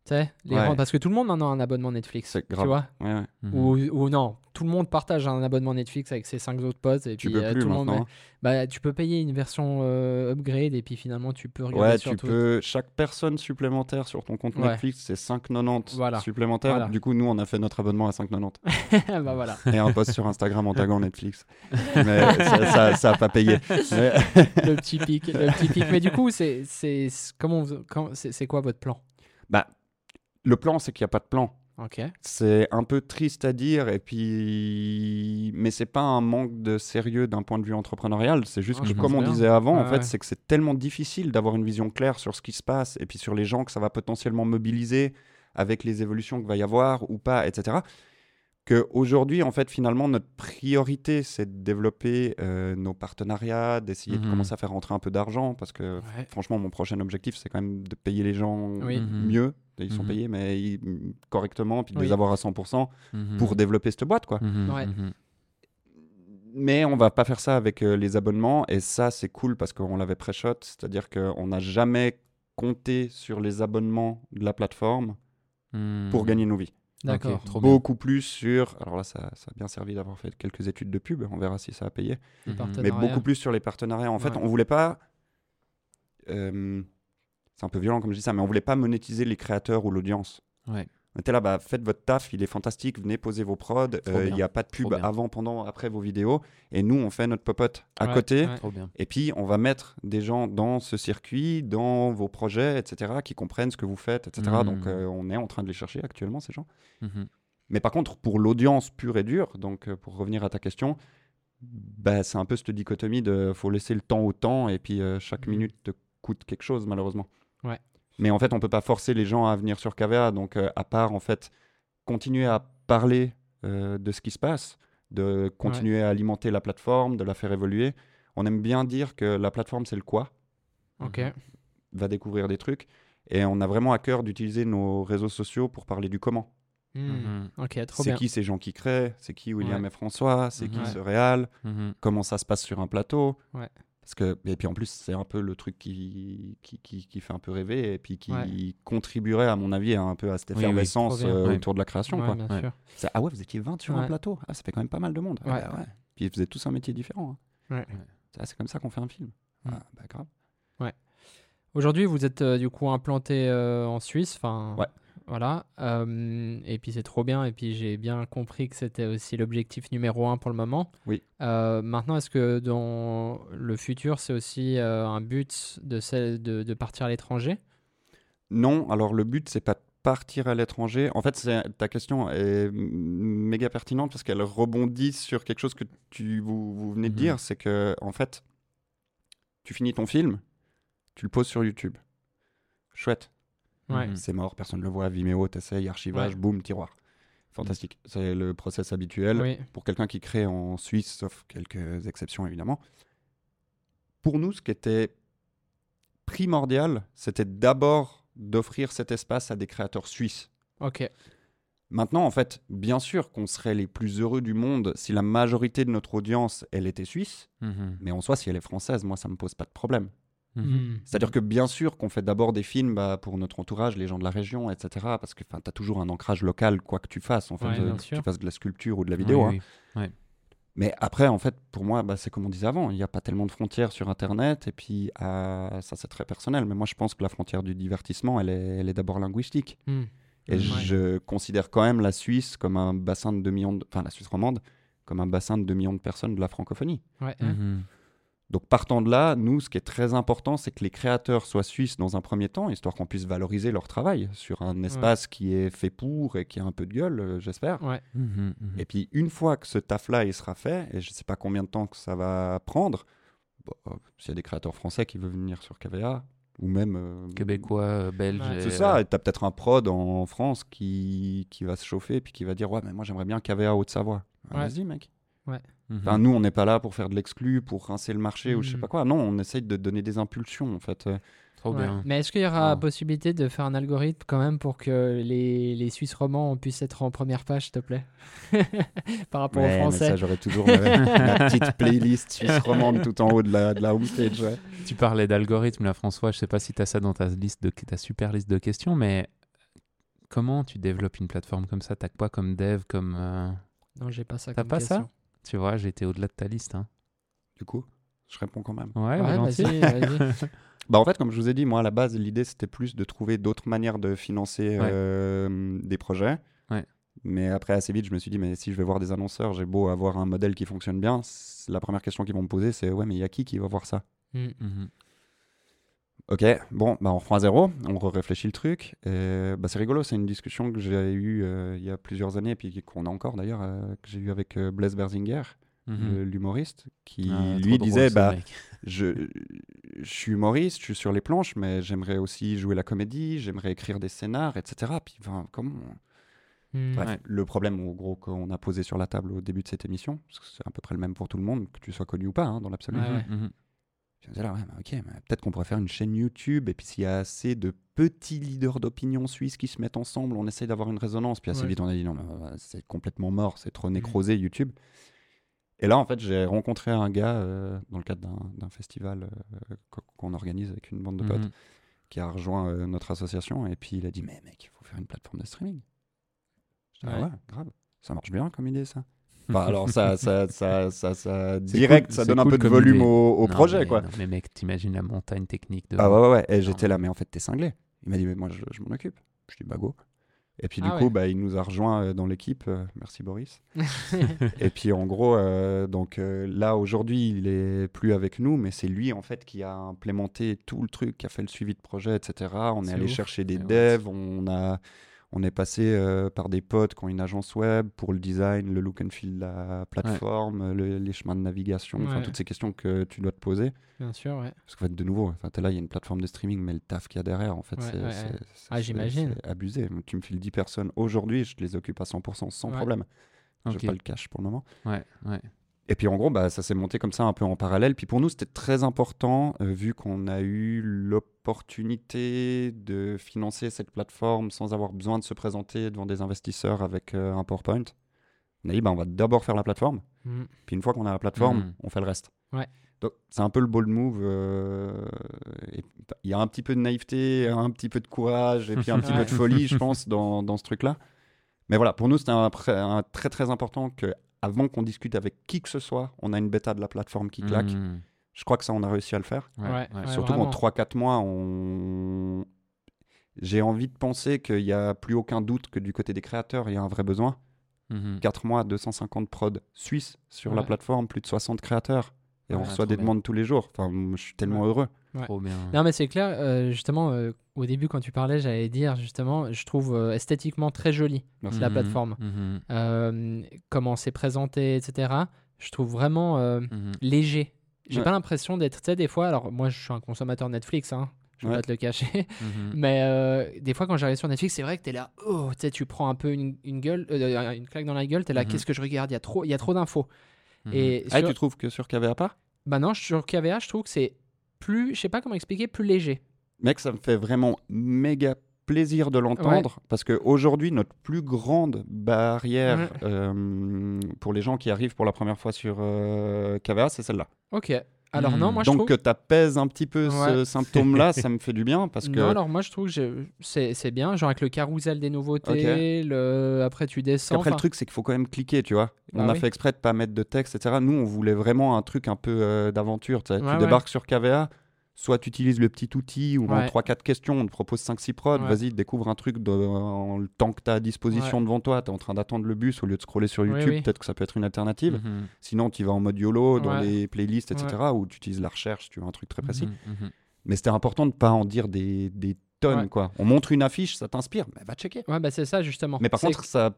Qui. Tu sais, les Ouais. rendre- parce que tout le monde maintenant a un abonnement Netflix. C'est Tu grave. vois Ouais, ouais. Mhm. ou, ou non, tout le monde partage un abonnement Netflix avec ses cinq autres potes. Et Tu puis peux euh, plus tout le monde. maintenant. Bah, tu peux payer une version euh, upgrade et puis finalement tu peux regarder Ouais, sur tu tout. peux. Chaque personne supplémentaire sur ton compte Ouais. Netflix, c'est 5,90 Voilà. supplémentaires. Voilà. Du coup, nous, on a fait notre abonnement à 5,90 bah voilà. et un post sur Instagram en taguant Netflix. Mais ça, ça, ça a pas payé. Mais- le petit pic, le petit pic. Mais du coup, c'est c'est comment vous- quand- c'est c'est quoi votre plan? Bah, le plan, c'est qu'il n'y a pas de plan. Ok. C'est un peu triste à dire, et puis... mais c'est pas un manque de sérieux d'un point de vue entrepreneurial. C'est juste que, comme on bien. disait avant, en fait, ouais. c'est que c'est tellement difficile d'avoir une vision claire sur ce qui se passe, et puis sur les gens que ça va potentiellement mobiliser avec les évolutions qu'il va y avoir ou pas, etc. qu'aujourd'hui, en fait, finalement, notre priorité, c'est de développer euh, nos partenariats, d'essayer de Mhm. commencer à faire rentrer un peu d'argent, parce que Ouais. franchement, mon prochain objectif, c'est quand même de payer les gens Oui. Mieux. Ils sont Mhm. payés, mais ils- correctement, puis de Oui. les avoir à 100% Mhm. pour développer cette boîte, quoi. Mhm, Ouais. Mais on va pas faire ça avec euh, les abonnements, et ça, c'est cool parce qu'on l'avait pré-shot, c'est-à-dire qu'on n'a jamais compté sur les abonnements de la plateforme pour gagner nos vies. D'accord. Bien. Beaucoup plus sur. Alors là, ça, ça a bien servi d'avoir fait quelques études de pub, on verra si ça a payé. Partenariats. Mais beaucoup plus sur les partenariats. En fait, Ouais. on voulait pas. euh, c'est un peu violent comme je dis ça, mais on voulait pas monétiser les créateurs ou l'audience. Ouais. On était là, bah, faites votre taf, il est fantastique, venez poser vos prods. Euh, Il n'y a pas de pub avant, pendant, après vos vidéos. Et nous, on fait notre popote à Ouais, côté. ouais. Et puis, on va mettre des gens dans ce circuit, dans vos projets, etc., qui comprennent ce que vous faites, etc. Mhm. Donc, euh, on est en train de les chercher actuellement, ces gens. Mhm. Mais par contre, pour l'audience pure et dure, donc euh, pour revenir à ta question, bah, c'est un peu cette dichotomie de faut laisser le temps au temps et puis euh, chaque Mhm. minute te coûte quelque chose, malheureusement. Ouais. Mais en fait, on peut pas forcer les gens à venir sur KVA. Donc, euh, à part en fait continuer à parler euh, de ce qui se passe, de continuer à alimenter la plateforme, de la faire évoluer. On aime bien dire que la plateforme, c'est le quoi, Ok. Mhm. va découvrir des trucs. Et on a vraiment à cœur d'utiliser nos réseaux sociaux pour parler du comment. Hmm. Mhm. Ok, trop C'est qui ces gens qui créent? C'est qui William Ouais. et François? C'est qui Ouais. ce réal Mhm. Comment ça se passe sur un plateau? Ouais. Parce que, et puis en plus, c'est un peu le truc qui, qui, qui, qui fait un peu rêver et puis qui Ouais. contribuerait, à mon avis, un peu à cette Oui, oui. effervescence euh, Ouais. autour de la création. Ouais, quoi. Ah ouais, vous étiez 20 sur un plateau ah, Ça fait quand même pas mal de monde. Ah bah ouais. Puis ils faisaient tous un métier différent. hein. Ouais. Ah, c'est comme ça qu'on fait un film. Mm. Ah, bah grave. Aujourd'hui, vous êtes euh, du coup implanté euh, en Suisse. Enfin, Ouais. Voilà. Euh, et puis c'est trop bien. Et puis j'ai bien compris que c'était aussi l'objectif numéro un pour le moment. Oui. Euh, maintenant, est-ce que dans le futur, c'est aussi euh, un but de, celle- de, de partir à l'étranger? Non, alors le but, c'est pas partir à l'étranger. En fait, ta question est méga pertinente parce qu'elle rebondit sur quelque chose que tu, vous, vous venez de Mhm. dire. C'est que, en fait, tu finis ton film, tu le poses sur YouTube. Chouette. Ouais. Mhm. C'est mort, personne ne le voit. Vimeo, t'essayes, archivage, Ouais. boum, tiroir. Fantastique. C'est le process habituel Oui. pour quelqu'un qui crée en Suisse, sauf quelques exceptions évidemment. Pour nous, ce qui était primordial, c'était d'abord d'offrir cet espace à des créateurs suisses. Ok. Maintenant, en fait, bien sûr qu'on serait les plus heureux du monde si la majorité de notre audience, elle était suisse, Mhm. mais en soi, si elle est française, moi, ça me pose pas de problème. Mhm. Hmm. C'est-à-dire que bien sûr qu'on fait d'abord des films bah, pour notre entourage, les gens de la région, etc. Parce que tu as toujours un ancrage local, quoi que tu fasses, en fait, Ouais, euh, que tu fasses de la sculpture ou de la vidéo. Oui, hein. oui. Mais après, en fait, pour moi, bah, c'est comme on disait avant, il n'y a pas tellement de frontières sur Internet, et puis euh, ça c'est très personnel, mais moi je pense que la frontière du divertissement, elle est, elle est d'abord linguistique. Hmm. Et Ouais. je considère quand même la Suisse comme un bassin de 2 millions, de... enfin la Suisse romande, comme un bassin de 2 millions de personnes de la francophonie. Ouais. hein. Donc partant de là, nous, ce qui est très important, c'est que les créateurs soient suisses dans un premier temps, histoire qu'on puisse valoriser leur travail sur un espace qui est fait pour et qui a un peu de gueule, euh, j'espère. Ouais. Mhm. Mhm. Et puis une fois que ce taf-là il sera fait, et je ne sais pas combien de temps que ça va prendre, bon, euh, s'il y a des créateurs français qui veulent venir sur KVA, ou même... euh, Québécois, euh, belge. Ouais. C'est ça, et tu as peut-être un prod en France qui, qui va se chauffer, puis qui va dire, ouais, mais moi j'aimerais bien KVA Haute-Savoie. Ouais. Vas-y mec. Mhm. Enfin, nous, on n'est pas là pour faire de l'exclu, pour rincer le marché, ou je sais Mm. pas quoi. Non, on essaye de donner des impulsions, en fait. Trop Ouais. bien. Mais est-ce qu'il y aura Ah. possibilité de faire un algorithme quand même pour que les, les Suisses romans puissent être en première page, s'il te plaît? Par rapport ouais, aux mais Français. ça, j'aurais toujours ma, ma petite playlist suisse romande tout en haut de la, de la homepage. ouais. Tu parlais d'algorithme, là, François. Je sais pas si tu as ça dans ta, liste de, ta super liste de questions, mais comment tu développes une plateforme comme ça? Tu as quoi comme dev comme, euh, Non, j'ai pas ça T'as comme pas ça? Tu vois, j'ai été au-delà de ta liste. Hein. Du coup, je réponds quand même. Ouais, Ouais, volontiers. vas-y, vas-y. Bah, en fait, comme je vous ai dit, moi, à la base, l'idée, c'était plus de trouver d'autres manières de financer Ouais. euh, des projets. Ouais. Mais après, assez vite, je me suis dit, mais si je vais voir des annonceurs, j'ai beau avoir un modèle qui fonctionne bien, la première question qu'ils vont me poser, c'est, ouais, mais il y a qui qui va voir ça? Hmm. Ok, bon, bah on reprend à zéro, on réfléchit le truc. Et, bah, c'est rigolo, c'est une discussion que j'ai eue euh, il y a plusieurs années, et puis qu'on a encore d'ailleurs, euh, que j'ai eu avec euh, Blaise Berzinger, Mhm. l'humoriste, qui Ah, lui disait, bah, je, je suis humoriste, je suis sur les planches, mais j'aimerais aussi jouer la comédie, j'aimerais écrire des scénars, etc. Puis, enfin, comment Hmm. Bref, Ouais. le problème, au gros, qu'on a posé sur la table au début de cette émission, parce que c'est à peu près le même pour tout le monde, que tu sois connu ou pas, hein, dans l'absolu. Ouais. Mhm. Je me disais là, ouais, ok, peut-être qu'on pourrait faire une chaîne YouTube, et puis s'il y a assez de petits leaders d'opinion suisses qui se mettent ensemble, on essaye d'avoir une résonance. Puis assez Ouais. vite, on a dit non, mais, euh, c'est complètement mort, c'est trop nécrosé YouTube. Et là, en fait, j'ai rencontré un gars euh, dans le cadre d'un- festival euh, qu- qu'on organise avec une bande de potes Mhm. qui a rejoint euh, notre association, et puis il a dit Mais mec, il faut faire une plateforme de streaming. Je dis, Ah ouais, grave, ça marche bien comme idée, ça. Enfin, alors, ça, ça, ça, ça, direct, cool- ça donne un peu de volume idée. au, au Non, projet, mais- quoi. non, mais mec, t'imagines la montagne technique de. Ah ouais, ouais, ouais. Et j'étais là, mais en fait, t'es cinglé. Il m'a dit, mais moi, je, je m'en occupe. Je dis, bah go. Et puis, du Ah coup, bah, il nous a rejoint euh, dans l'équipe. euh, merci, Boris. Et puis, en gros, euh, donc euh, là, aujourd'hui, il est plus avec nous, mais c'est lui, en fait, qui a implémenté tout le truc, qui a fait le suivi de projet, etc. On est, allé ouf. chercher des Mais ouais, devs, on a. On est passé euh, par des potes qui ont une agence web pour le design, le look and feel de la plateforme, le- les chemins de navigation, enfin Ouais. toutes ces questions que tu dois te poser. Bien sûr, ouais. Parce qu'en fait, de nouveau, t'es là, il y a une plateforme de streaming, mais le taf qu'il y a derrière, en fait, c'est Ah, c'est- abusé. Tu me files 10 personnes aujourd'hui, je les occupe à 100% sans problème. Ok. J'ai pas le cash pour le moment. Ouais, ouais. Et puis en gros, bah, ça s'est monté comme ça un peu en parallèle. Puis pour nous, c'était très important, euh, vu qu'on a eu l'opportunité de financer cette plateforme sans avoir besoin de se présenter devant des investisseurs avec euh, un PowerPoint. On a dit, bah, on va d'abord faire la plateforme. Hmm. Puis une fois qu'on a la plateforme, Mhm. on fait le reste. Ouais. Donc c'est un peu le bold move. euh, et Il y a un petit peu de naïveté, un petit peu de courage et puis un petit peu de folie, je pense, dans, dans ce truc-là. Mais voilà, pour nous, c'était un très très important que avant qu'on discute avec qui que ce soit, on a une bêta de la plateforme qui claque. Mhm. Je crois que ça, on a réussi à le faire. Ouais, Ouais, ouais. ouais. Surtout qu'en 3-4 mois, on... j'ai envie de penser qu'il n'y a plus aucun doute que du côté des créateurs, il y a un vrai besoin. Mhm. 4 mois, 250 prod suisses sur la plateforme, plus de 60 créateurs. Et on reçoit des bien. demandes tous les jours. Enfin, je suis tellement heureux. Trop bien. Non, mais c'est clair, euh, justement, euh, au début, quand tu parlais, j'allais dire, justement, je trouve euh, esthétiquement très jolie Merci. la Mhm. plateforme. Mhm. Comment c'est présenté, etc. Je trouve vraiment Mhm. léger. J'ai Ouais. pas l'impression d'être, tu sais, des fois, alors moi, je suis un consommateur Netflix, hein, je vais pas te le cacher, mais euh, des fois, quand j'arrive sur Netflix, c'est vrai que t'es là, oh, tu tu prends un peu une, une gueule, euh, une claque dans la gueule, t'es là, Mhm. qu'est-ce que je regarde? Il y a trop, il y a trop d'infos. Et Ah, sur- tu trouves que sur KVA pas? Bah non, sur KVA, je trouve que c'est plus, je sais pas comment expliquer, plus léger. Mec, ça me fait vraiment méga plaisir de l'entendre parce qu'aujourd'hui, notre plus grande barrière Ouais. euh, pour les gens qui arrivent pour la première fois sur euh, KVA, c'est celle-là. Ok. Alors Hmm. non, moi je Donc trouve. que tu apaises un petit peu ce symptôme-là, ça me fait du bien parce que. Non, alors moi je trouve que c'est c'est bien, genre avec le carrousel des nouveautés, le... après tu descends. Après, le truc, c'est qu'il faut quand même cliquer, tu vois. Bah on a oui. fait exprès de pas mettre de texte, etc. Nous, on voulait vraiment un truc un peu euh, d'aventure. tu sais. Ouais, tu ouais. débarques sur KVA, soit tu utilises le petit outil ou en Ouais. 3-4 questions, on te propose 5-6 prods. Ouais. Vas-y, découvre un truc de- en le temps que tu as à disposition Ouais. devant toi. Tu es en train d'attendre le bus au lieu de scroller sur YouTube. oui. Peut-être que ça peut être une alternative. Mhm. Sinon, tu vas en mode YOLO dans les playlists, etc. où tu utilises la recherche tu veux un truc très précis. Mhm. Mhm. Mais c'était important de pas en dire des, des tonnes. Quoi. On montre une affiche, ça t'inspire, mais va checker. Ouais, bah c'est ça justement. Mais par contre, ça,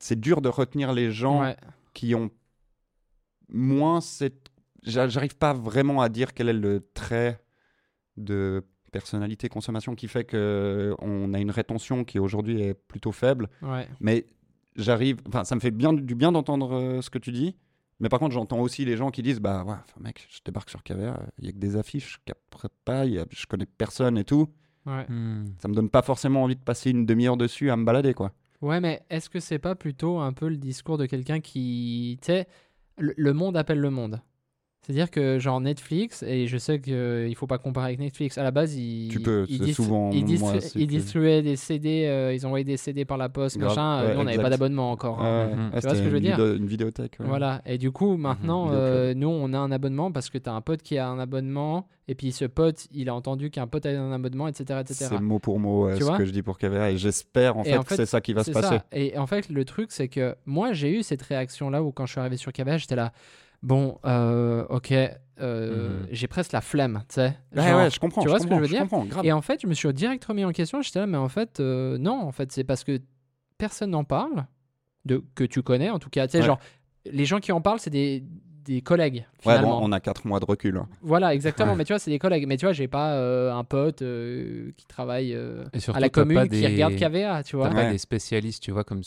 c'est dur de retenir les gens qui ont moins cette. j'a- J'arrive pas vraiment à dire quel est le trait de personnalité consommation qui fait que on a une rétention qui aujourd'hui est plutôt faible. ouais. Mais j'arrive. Enfin, ça me fait bien, du bien d'entendre euh, ce que tu dis. Mais par contre, j'entends aussi les gens qui disent Bah ouais, mec, je débarque sur KVA, il y a que des affiches, je capterai pas, il y a- je connais personne et tout. Ouais. Mhm. Ça me donne pas forcément envie de passer une demi-heure dessus à me balader, quoi. Ouais, mais est-ce que c'est pas plutôt un peu le discours de quelqu'un qui. Tu sais, le, le monde appelle le monde? C'est-à-dire que, genre Netflix, et je sais qu'il faut pas comparer avec Netflix, à la base, ils. Tu peux, ils c'est distri- souvent Ils, moi distri- aussi ils que- distribuaient des CD, euh, ils envoyaient des CD par la poste, Grave. machin. euh, Ouais, nous, on n'avait pas d'abonnement encore. hein. Ouais, Mhm. ouais, Tu vois ce que je veux dire? Une vidéothèque. Voilà, et du coup, maintenant, Vidéoclub. euh, nous, on a un abonnement parce que tu as un pote qui a un abonnement, et puis ce pote, il a entendu qu'un pote a un abonnement, etc. etc. C'est mot pour mot euh, Tu ce vois? que je dis pour KVA et j'espère en fait, en que c'est ça qui va se passer. ça. Et en fait, le truc, c'est que moi, j'ai eu cette réaction-là où quand je suis arrivé sur KVA, j'étais là, bon, euh, ok, euh, Mhm. j'ai presque la flemme, tu sais. Ouais, je comprends. tu vois ce que je veux dire. Et en fait, je me suis direct remis en question. J'étais là, mais en fait, euh, non, en fait, c'est parce que personne n'en parle, de, que tu connais en tout cas. Tu sais, Ouais. genre, les gens qui en parlent, c'est des, des collègues Ouais, finalement. bon, on a 4 mois de recul. hein. Voilà, exactement. Ouais. Mais tu vois, c'est des collègues. Mais tu vois, j'ai pas euh, un pote euh, qui travaille euh, surtout, à la commune qui regarde KVA, tu vois. T'as pas des spécialistes, tu vois, comme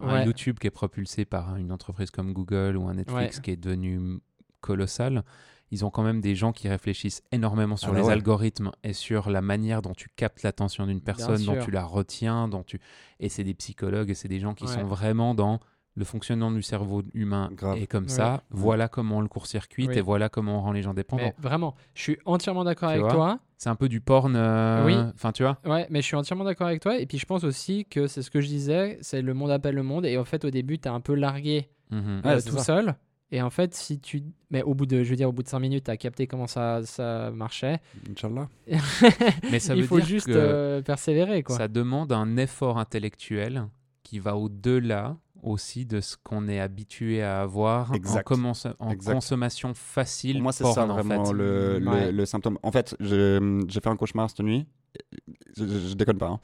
un Ouais. YouTube qui est propulsé par une entreprise comme Google ou un Netflix Ouais. qui est devenu colossal. Ils ont quand même des gens qui réfléchissent énormément sur Ah bah les ouais. algorithmes et sur la manière dont tu captes l'attention d'une personne, dont tu la retiens, dont tu et c'est des psychologues et c'est des gens qui Ouais. sont vraiment dans le fonctionnement du cerveau humain Grave. et comme Ouais. ça, voilà comment on le court-circuite Oui. et voilà comment on rend les gens dépendants. Mais vraiment, je suis entièrement d'accord avec toi. C'est un peu du porn, euh, Oui. enfin tu vois. Ouais, mais je suis entièrement d'accord avec toi. Et puis je pense aussi que c'est ce que je disais, c'est le monde appelle le monde. Et en fait, au début, tu es un peu largué Mhm. Euh, tout ça. seul. Et en fait, si tu. Mais au bout de, je veux dire, au bout de 5 minutes, tu as capté comment ça, ça marchait. Inch'Allah. Mais ça Il veut faut dire juste que euh, persévérer, quoi. Ça demande un effort intellectuel qui va au-delà aussi de ce qu'on est habitué à avoir en, Exact. commence- en Exact. consommation facile. Pour moi, c'est ça en vraiment fait. le, le- Ouais. le symptôme. En fait, j'ai fait un cauchemar cette nuit. Je, je- je déconne pas. hein.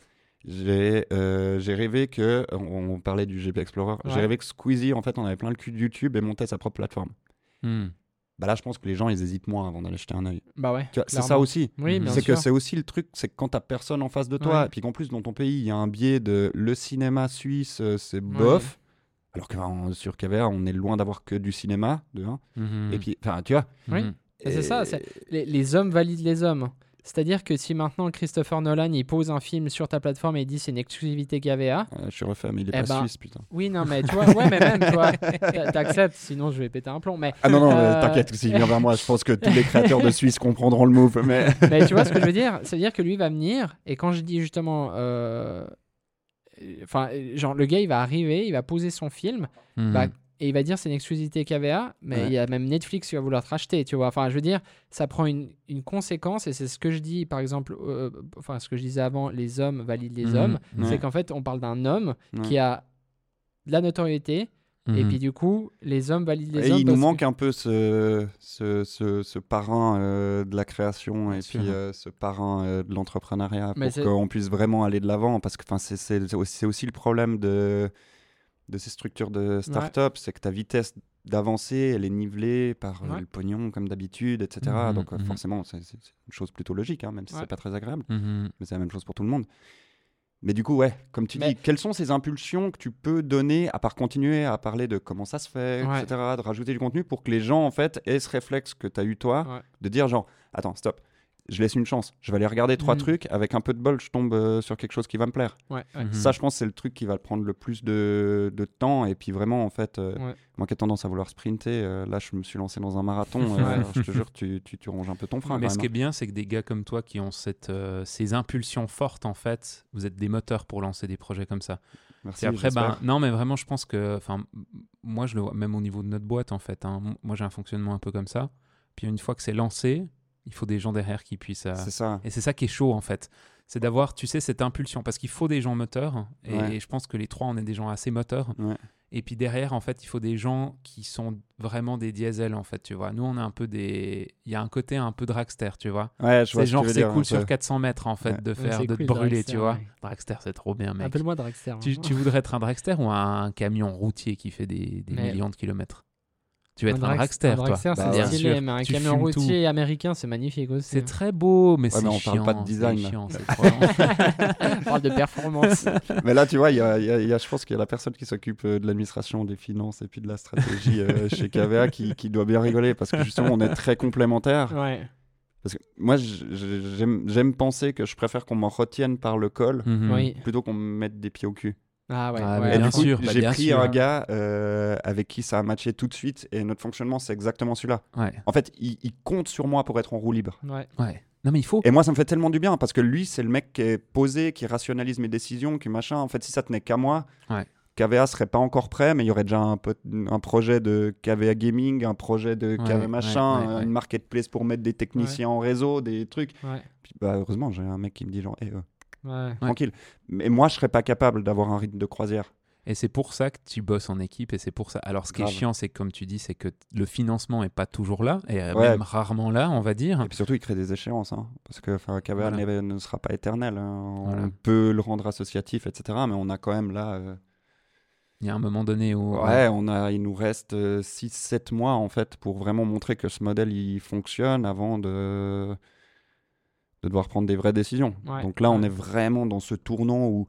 J'ai euh, j'ai rêvé que. On, on parlait du GP Explorer. J'ai rêvé que Squeezie, en fait, on avait plein le cul de YouTube et montait sa propre plateforme. Hmm. Bah là, je pense que les gens, ils hésitent moins avant d'aller jeter un œil. Bah ouais. C'est ça aussi. Oui, C'est que c'est aussi le truc, c'est que quand t'as personne en face de toi, Ouais. et puis qu'en plus dans ton pays il y a un biais de le cinéma suisse, euh, c'est bof, alors que ben, sur KVR on est loin d'avoir que du cinéma, de. Mhm. Et puis, enfin, tu vois. Oui. Mhm. Et c'est ça, et- c'est- Les, les hommes valident les hommes. C'est-à-dire que si maintenant Christopher Nolan il pose un film sur ta plateforme et il dit c'est une exclusivité KVA, Euh, je suis refait, mais il est Eh pas ben, suisse, putain. oui, non, mais tu vois, ouais, mais même, tu vois, t'a- t'acceptes, sinon je vais péter un plomb. Mais, Ah non, non, Euh, t'inquiète, s'il vient vers moi, je pense que tous les créateurs de Suisse comprendront le move. Mais... mais tu vois ce que je veux dire? C'est-à-dire que lui va venir, et quand je dis justement. euh, Enfin, genre, le gars, il va arriver, il va poser son film, Mhm. bah, et il va dire c'est une exclusivité KVA, mais Ouais. il y a même Netflix qui va vouloir te racheter, tu vois. Enfin, je veux dire, ça prend une, une conséquence, et c'est ce que je dis, par exemple, euh, enfin, ce que je disais avant, les hommes valident les Mhm. hommes, Ouais. c'est qu'en fait, on parle d'un homme Ouais. qui a de la notoriété, et Mhm. puis du coup, les hommes valident les Et hommes. il nous manque que- un peu ce, ce, ce, ce parrain euh, de la création et puis euh, ce parrain euh, de l'entrepreneuriat pour qu'on puisse vraiment aller de l'avant. Parce que c'est c'est aussi, c'est aussi le problème de, de ces structures de start-up, c'est que ta vitesse d'avancée, elle est nivelée par Ouais. le pognon comme d'habitude, etc. Mhm, Donc mhm. forcément, c'est une chose plutôt logique, hein, même si Ouais. c'est pas très agréable. Mais c'est la même chose pour tout le monde. Mais du coup, ouais, comme tu Mais- dis, quelles sont ces impulsions que tu peux donner, à part continuer à parler de comment ça se fait, Ouais. etc., de rajouter du contenu pour que les gens, en fait, aient ce réflexe que tu as eu toi, Ouais. de dire genre, attends, stop, je laisse une chance, je vais aller regarder trois Mhm. trucs, avec un peu de bol, je tombe euh, sur quelque chose qui va me plaire. Ouais, ouais. Mhm. Ça, je pense, c'est le truc qui va prendre le plus de, de temps, et puis vraiment, en fait, euh, Ouais. moi qui ai tendance à vouloir sprinter, euh, là, je me suis lancé dans un marathon, euh, Ouais. alors, je te jure, tu, tu, tu ronges un peu ton frein. Mais ce qui est bien, c'est que des gars comme toi qui ont cette, euh, ces impulsions fortes, en fait, vous êtes des moteurs pour lancer des projets comme ça. hein. Merci, Puis après, ben, non, mais vraiment, je pense que, enfin, moi, je le vois même au niveau de notre boîte, en fait. hein. Moi, j'ai un fonctionnement un peu comme ça. Puis une fois que c'est lancé, il faut des gens derrière qui puissent. euh, c'est ça. Et c'est ça qui est chaud, en fait. C'est d'avoir, tu sais, cette impulsion. Parce qu'il faut des gens moteurs. Et Ouais. je pense que les trois, on est des gens assez moteurs. Ouais. Et puis derrière, en fait, il faut des gens qui sont vraiment des diesels, en fait, tu vois. Nous, on est un peu des. Il y a un côté un peu dragster, tu vois. Ouais, je vois C'est ce que genre, c'est cool sur peu. 400 mètres, en fait, Ouais. de faire, de te brûler, dragster, tu vois. ouais. Dragster, c'est trop bien, mec. Appelle-moi Dragster. hein. Tu, tu voudrais être un dragster ou un camion routier qui fait des, des millions de kilomètres? Tu veux être un, drags- dragster, un toi dragster, Bah, c'est bien stylé, mais un Tu camion routier américain, c'est magnifique aussi. C'est très beau, mais Ouais, c'est mais on parle chiant. pas de design, chiant. On parle de performance. Mais là, tu vois, il y a, il y a- y a- je pense qu'il y a la personne qui s'occupe euh, de l'administration, des finances et puis de la stratégie euh, chez KVA qui, qui doit bien rigoler parce que justement, on est très complémentaires. ouais. Parce que moi, j'aime j'aime penser que je préfère qu'on m'en retienne par le col Mhm. Oui. plutôt qu'on me mette des pieds au cul. Ah ouais. Ah, ouais, bien du coup, sûr, bah, j'ai pris sûr. un gars euh, avec qui ça a matché tout de suite et notre fonctionnement, c'est exactement celui-là. Ouais, En fait, il, il compte sur moi pour être en roue libre. Ouais. ouais. Non, mais il faut. Et moi, ça me fait tellement du bien parce que lui, c'est le mec qui est posé, qui rationalise mes décisions, qui machin. En fait, si ça tenait qu'à moi, Ouais. KVA serait pas encore prêt, mais il y aurait déjà un, peu- un projet de KVA Gaming, un projet de Ouais, KVA machin, ouais, ouais, ouais. une marketplace pour mettre des techniciens en réseau, des trucs. Ouais. Puis, bah, heureusement, j'ai un mec qui me dit genre, Eh, euh, Ouais. tranquille. Mais moi, je serais pas capable d'avoir un rythme de croisière. Et c'est pour ça que tu bosses en équipe et c'est pour ça. Alors, ce qui est chiant, c'est que, comme tu dis, c'est que le financement est pas toujours là et euh, Ouais. même rarement là, on va dire. Et puis surtout, il crée des échéances, hein, parce que enfin, KVA Voilà. n'est- ne sera pas éternel. hein. Voilà. On peut le rendre associatif, etc. Mais on a quand même là. euh, Il y a un moment donné où. Ouais, on a, il nous reste 6-7 mois en fait pour vraiment montrer que ce modèle il fonctionne avant de, de devoir prendre des vraies décisions. Ouais, Donc là, on est vraiment dans ce tournant où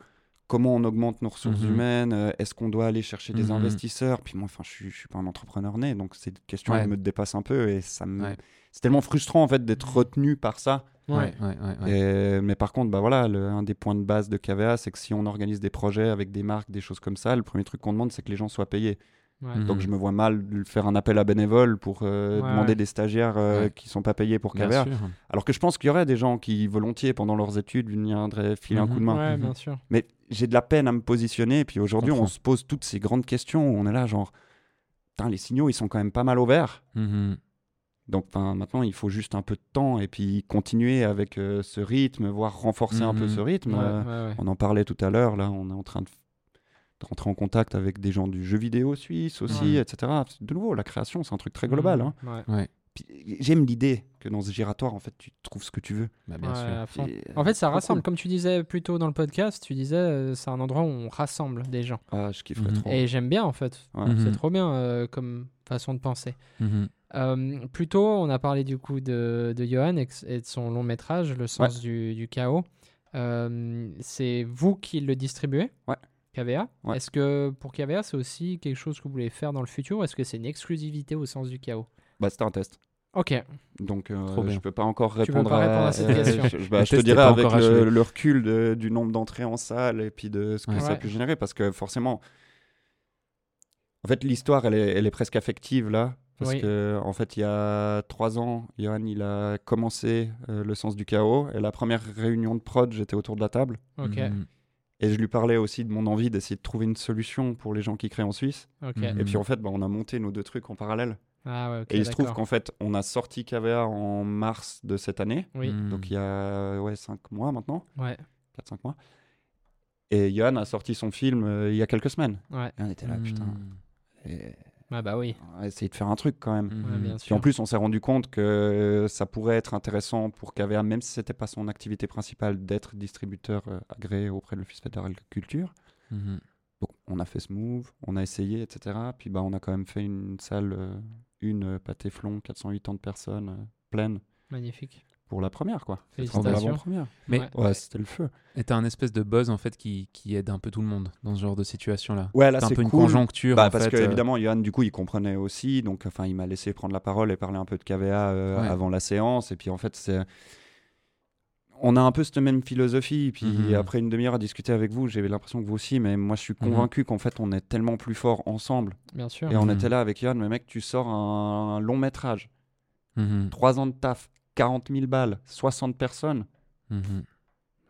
comment on augmente nos ressources Mhm. humaines, euh, est-ce qu'on doit aller chercher des Mhm. investisseurs? Puis moi, enfin, je suis, je suis pas un entrepreneur né, donc ces questions Ouais. elles me dépassent un peu et ça me... Ouais. c'est tellement frustrant en fait d'être retenu par ça. Ouais, Ouais. ouais, ouais, ouais. Et- mais par contre, bah voilà, le- un des points de base de KVA, c'est que si on organise des projets avec des marques, des choses comme ça, le premier truc qu'on demande, c'est que les gens soient payés. Ouais. Mhm. Donc je me vois mal faire un appel à bénévoles pour euh, Ouais, demander ouais. des stagiaires euh, Ouais. qui sont pas payés pour sûr. Alors que je pense qu'il y aurait des gens qui volontiers pendant leurs études viendraient filer un Mhm. coup de main. Ouais, Mhm. bien sûr. Mais j'ai de la peine à me positionner. Et puis aujourd'hui, on se pose toutes ces grandes questions où on est là, genre, les signaux, ils sont quand même pas mal au vert. Donc maintenant, il faut juste un peu de temps et puis continuer avec euh, ce rythme, voire renforcer un peu ce rythme. Ouais, Euh, ouais, ouais. on en parlait tout à l'heure. Là, on est en train de, de rentrer en contact avec des gens du jeu vidéo suisse aussi, Ouais. etc. De nouveau, la création, c'est un truc très global. hein. Ouais. Ouais, Puis, J'aime l'idée que dans ce giratoire, en fait, tu trouves ce que tu veux. bah, bien Ouais, sûr. à fond. Et, En fait, ça rassemble. cool. Comme tu disais plus tôt dans le podcast, tu disais euh, c'est un endroit où on rassemble des gens. Ah, je kifferais Mhm. trop. Et j'aime bien en fait. Ouais. Mhm. C'est trop bien euh, comme façon de penser. Mhm. Euh, plus tôt, on a parlé du coup de, de Johan et, de son long métrage, Le sens du, du chaos. Euh, c'est vous qui le distribuez? Ouais. KVA. Ouais. Est-ce que pour KVA, c'est aussi quelque chose que vous voulez faire dans le futur ou Est-ce que c'est une exclusivité au sens du chaos? Bah, c'était un test. Ok. Donc, euh, je peux pas encore Tu peux répondre, pas répondre à cette question? je, bah, je te test dirai est pas avec encore le, recul de- du nombre d'entrées en salle et puis de ce que Ouais. ça Ouais. peut générer. Parce que forcément, en fait, l'histoire, elle est, elle est presque affective là. Parce Oui. que, en fait, il y a trois ans, Johan, il a commencé euh, Le sens du chaos. Et la première réunion de prod, j'étais autour de la table. Ok. Mhm. Et je lui parlais aussi de mon envie d'essayer de trouver une solution pour les gens qui créent en Suisse. Mhm. Et puis, en fait, bah, on a monté nos deux trucs en parallèle. Ah ouais, et il se trouve qu'en fait, on a sorti KVA en mars de cette année. Oui. Mhm. Donc il y a ouais, 5 mois maintenant, Ouais. 4-5 mois. Et Johan a sorti son film euh, il y a quelques semaines. Ouais. Et on était là, putain, Mhm. et Ah bah oui. on va essayer de faire un truc quand même. Ouais, Mhm. bien en plus, on s'est rendu compte que ça pourrait être intéressant pour KVA, même si c'était pas son activité principale, d'être distributeur euh, agréé auprès de l'Office fédéral de culture. Mhm. Donc on a fait ce move, on a essayé, etc. Puis bah, on a quand même fait une salle, euh, une euh, pâté flon, 480 personnes, euh, pleine, Magnifique. Pour la première quoi. Félicitations. l'avant-première. Mais Ouais. Ouais, c'était le feu. et t'as un espèce de buzz en fait qui, qui aide un peu tout le monde dans ce genre de situation-là. Ouais, là T'as un c'est peu une conjoncture. Bah, en parce fait, que euh, évidemment, Johan, du coup, il comprenait aussi. Donc, enfin, il m'a laissé prendre la parole et parler un peu de KVA euh, Ouais. avant la séance. Et puis, en fait, c'est. On a un peu cette même philosophie. Puis, Mhm. après une demi-heure à discuter avec vous, j'avais l'impression que vous aussi. Mais moi, je suis Mhm. convaincu qu'en fait, on est tellement plus fort ensemble. Bien sûr. Et on Mhm. était là avec Johan. Mais mec, tu sors un, un long métrage. Trois ans de taf, 40 000 balles, 60 personnes. Mhm.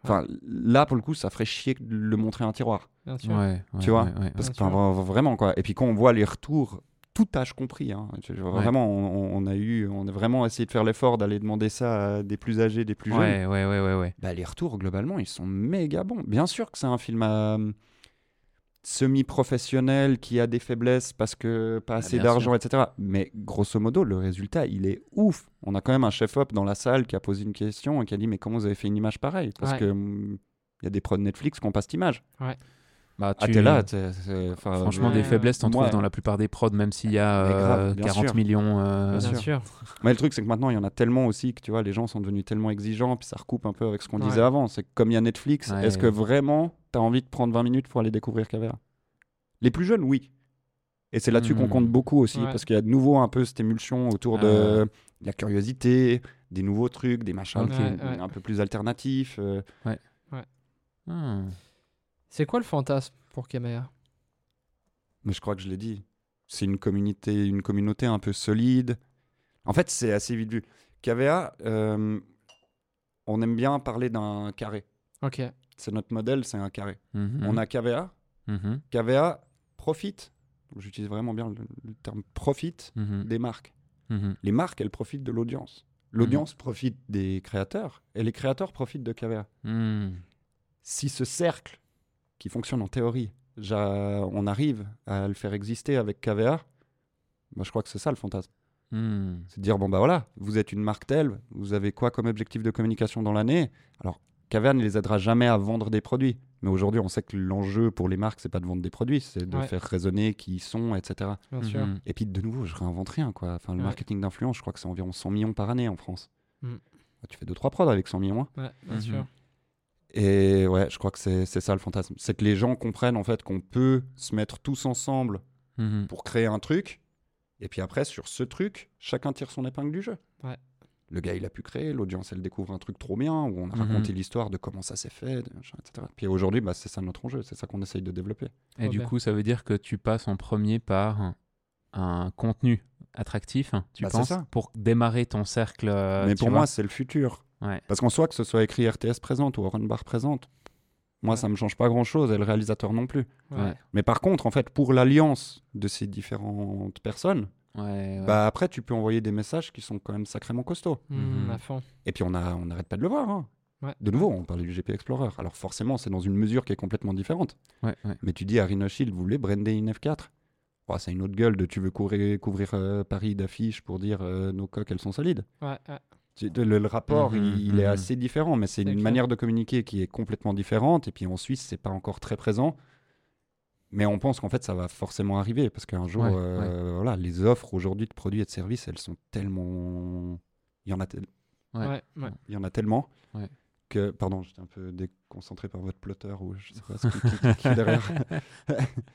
Enfin, là, pour le coup, ça ferait chier de le montrer un tiroir. Bien sûr. Ouais, ouais, Tu vois ouais, ouais, Parce que, vraiment, quoi. Et puis quand on voit les retours, tout âge compris, hein, vraiment, on, on a eu, on a vraiment essayé de faire l'effort d'aller demander ça à des plus âgés, des plus jeunes. ouais, ouais, ouais, ouais, ouais. Bah, les retours, globalement, ils sont méga bons. Bien sûr que c'est un film à, euh, semi-professionnel qui a des faiblesses parce que pas assez Ah, bien d'argent, etc. Mais grosso modo, le résultat, il est ouf. On a quand même un chef-op dans la salle qui a posé une question et qui a dit Mais comment vous avez fait une image pareille? Parce Ouais. que hum, il y a des prods Netflix qui ont pas cette image. Bah, Ah, tu- t'es là, t'es- enfin, Franchement, Ouais, des ouais. faiblesses, t'en trouves dans la plupart des prods, même s'il y a grave, euh, bien 40 sûr. millions. euh, Bien Bien sûr. sûr. Mais le truc, c'est que maintenant, il y en a tellement aussi que tu vois, les gens sont devenus tellement exigeants, puis ça recoupe un peu avec ce qu'on Ouais. disait avant. C'est que comme il y a Netflix, Ouais. est-ce que vraiment tu as envie de prendre 20 minutes pour aller découvrir KVA Les plus jeunes, oui. Et c'est là-dessus qu'on Hmm. compte beaucoup aussi, Ouais. parce qu'il y a de nouveau un peu cette émulsion autour de la curiosité, des nouveaux trucs, des machins qui- Ouais, ouais. un peu plus alternatifs. euh. ah. C'est quoi le fantasme pour Kamea Mais je crois que je l'ai dit. C'est une communauté, une communauté un peu solide. En fait, c'est assez vite vu. KVA, euh, on aime bien parler d'un carré. Ok. C'est notre modèle, c'est un carré. Mhm. On a KVA. Mhm. KVA profite, j'utilise vraiment bien le, le terme profite Mhm. des marques. Mhm. Les marques, elles profitent de l'audience. L'audience profite des créateurs et les créateurs profitent de KVA. Si ce cercle, qui fonctionne en théorie, j'a- on arrive à le faire exister avec KVA, bah, je crois que c'est ça le fantasme. Mhm. C'est de dire, bon bah voilà, vous êtes une marque telle, vous avez quoi comme objectif de communication dans l'année? Alors, KVA ne les aidera jamais à vendre des produits. Mais aujourd'hui, on sait que l'enjeu pour les marques, c'est pas de vendre des produits, c'est de Ouais. faire résonner qui ils sont, etc. Bien sûr. Mhm. Et puis de nouveau, je réinvente rien. Quoi. Enfin, le Ouais. marketing d'influence, je crois que c'est environ 100 millions par année en France. Mm. Tu fais 2-3 prods avec 100 millions. hein. Ouais, bien sûr. Et ouais, je crois que c'est c'est ça le fantasme. C'est que les gens comprennent en fait qu'on peut se mettre tous ensemble Mhm. pour créer un truc. Et puis après, sur ce truc, chacun tire son épingle du jeu. Ouais. Le gars, il a pu créer, l'audience, elle découvre un truc trop bien, où on a raconté l'histoire de comment ça s'est fait, etc. Puis aujourd'hui, bah, c'est ça notre enjeu, c'est ça qu'on essaye de développer. Et du bien. coup, ça veut dire que tu passes en premier par un, contenu attractif, hein, tu Bah, penses, ça. pour démarrer ton cercle. euh, Mais pour moi, c'est le futur. Ouais. Parce qu'en soi, que ce soit écrit RTS présente ou Warren Bar présente, moi, ça me change pas grand-chose, et le réalisateur non plus. Ouais. Mais par contre, en fait, pour l'alliance de ces différentes personnes, Ouais, ouais. bah après, tu peux envoyer des messages qui sont quand même sacrément costauds. Mhm, Mhm. À fond. Et puis, on n'arrête pas de le voir. hein. Ouais. De nouveau, on parlait du GP Explorer. Alors forcément, c'est dans une mesure qui est complètement différente. Ouais, ouais. Mais tu dis à Rhino Shield, vous voulez brander une F4 Oh, C'est une autre gueule de tu veux courir, couvrir euh, Paris d'affiches pour dire euh, nos coques, elles sont solides. Le, le rapport, Mhm, il, il est mhm. assez différent, mais c'est une clair. manière de communiquer qui est complètement différente. Et puis en Suisse, c'est pas encore très présent. Mais on pense qu'en fait, ça va forcément arriver parce qu'un jour, Ouais, euh, voilà, les offres aujourd'hui de produits et de services, elles sont tellement. Il y en a, tel- Ouais. Il y en a tellement Ouais. que. Pardon, j'étais un peu déconcentré par votre plotter ou je sais pas ce qui, est derrière.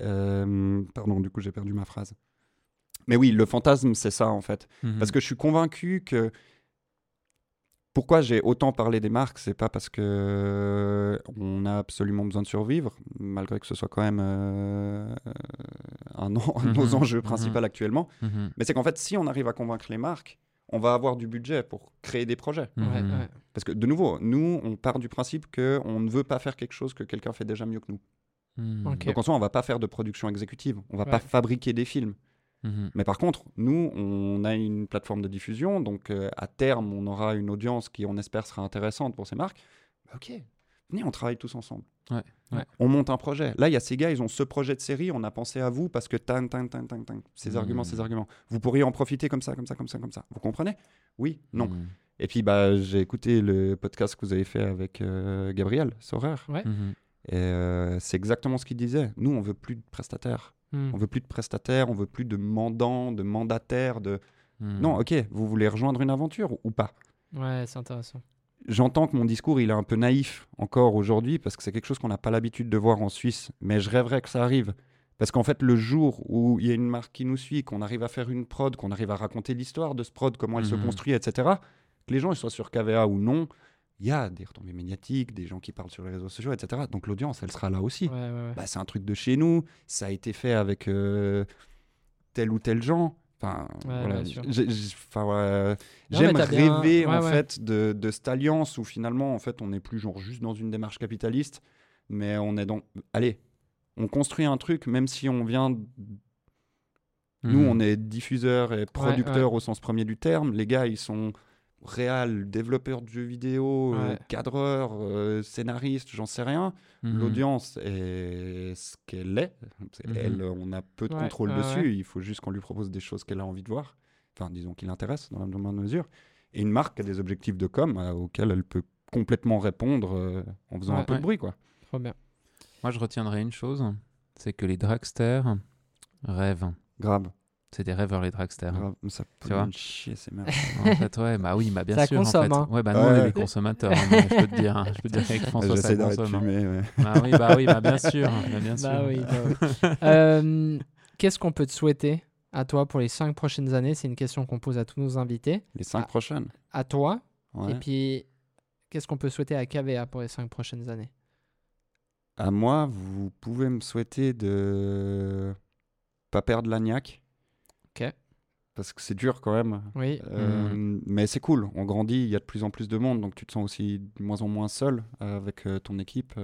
Euh, pardon, du coup, j'ai perdu ma phrase. Mais oui, le fantasme, c'est ça en fait. Mhm. Parce que je suis convaincu que. Pourquoi j'ai autant parlé des marques, c'est pas parce que on a absolument besoin de survivre, malgré que ce soit quand même euh, un, de nos Mhm, enjeux mhm. principaux actuellement. Mhm. Mais c'est qu'en fait, si on arrive à convaincre les marques, on va avoir du budget pour créer des projets. Ouais, ouais. Parce que de nouveau, nous, on part du principe que on ne veut pas faire quelque chose que quelqu'un fait déjà mieux que nous. Donc en soi, on va pas faire de production exécutive, on va Ouais. pas fabriquer des films. Mhm. Mais par contre, nous, on a une plateforme de diffusion, donc euh, à terme, on aura une audience qui, on espère, sera intéressante pour ces marques. Bah, ok, venez, on travaille tous ensemble. Ouais, ouais. On monte un projet. Là, il y a ces gars, ils ont ce projet de série, on a pensé à vous parce que tang, tang, tang, tang, tang, ces Mhm. arguments, ces arguments. Vous pourriez en profiter comme ça, comme ça, comme ça, comme ça. Vous comprenez? Oui, non. Mhm. Et puis, bah, j'ai écouté le podcast que vous avez fait avec euh, Gabriel Saurer. Mhm. Et euh, c'est exactement ce qu'il disait. Nous, on veut plus de prestataires. Mhm. On veut plus de prestataires, on veut plus de mandants, de mandataires, de... Mhm. Non, ok, vous voulez rejoindre une aventure ou pas? Ouais, c'est intéressant. J'entends que mon discours, il est un peu naïf encore aujourd'hui, parce que c'est quelque chose qu'on n'a pas l'habitude de voir en Suisse, mais je rêverais que ça arrive. Parce qu'en fait, le jour où il y a une marque qui nous suit, qu'on arrive à faire une prod, qu'on arrive à raconter l'histoire de ce prod, comment elle se Mhm. construit, etc., que les gens ils soient sur KVA ou non, il y a des retombées médiatiques, des gens qui parlent sur les réseaux sociaux, etc. Donc l'audience, elle sera là aussi. Ouais, ouais, ouais. Bah, c'est un truc de chez nous, ça a été fait avec euh, tel ou tel gens. Enfin, voilà. J'aime bien- rêver en fait de, de cette alliance où finalement en fait on n'est plus genre juste dans une démarche capitaliste, mais on est dans. Allez, on construit un truc même si on vient. Nous, Mhm. on est diffuseurs et producteurs au sens premier du terme. Les gars, ils sont réels, développeurs de jeux vidéo, euh, Ouais. cadreurs, euh, scénaristes, j'en sais rien. Mhm. L'audience est ce qu'elle est. Mhm. Elle, on a peu de Ouais, contrôle dessus. ouais. Il faut juste qu'on lui propose des choses qu'elle a envie de voir. Enfin, disons qu'il l'intéresse dans la moindre mesure. Et une marque a des objectifs de com euh, auxquels elle peut complètement répondre euh, en faisant un Ouais. peu de bruit, quoi. Trop bien. Moi, je retiendrai une chose, c'est que les dragsters rêvent. Grave. C'est des rêveurs, les dragsters. grave. Ça peut Tu vois chier, ces merdes. en fait, ouais, bah oui, bah bien Ça sûr. consomme, en hein. fait. Ouais, bah nous, on Ouais. est des consommateurs. hein, je peux te dire, hein, je peux te dire qu'avec François, ça d'arrêter de consomme. hein. ouais. Bah oui, bah oui, bah bien sûr, bah bien sûr. Bah oui, bah oui. Euh, Qu'est-ce qu'on peut te souhaiter à toi pour les cinq prochaines années? C'est une question qu'on pose à tous nos invités. Les cinq Ah. prochaines? À toi. Ouais. Et puis, qu'est-ce qu'on peut souhaiter à KVA pour les cinq prochaines années? À moi, vous pouvez me souhaiter de pas perdre l'agnac. Parce que c'est dur quand même. Oui. Euh, Mais c'est cool, on grandit, il y a de plus en plus de monde, donc tu te sens aussi de moins en moins seul euh, avec euh, ton équipe.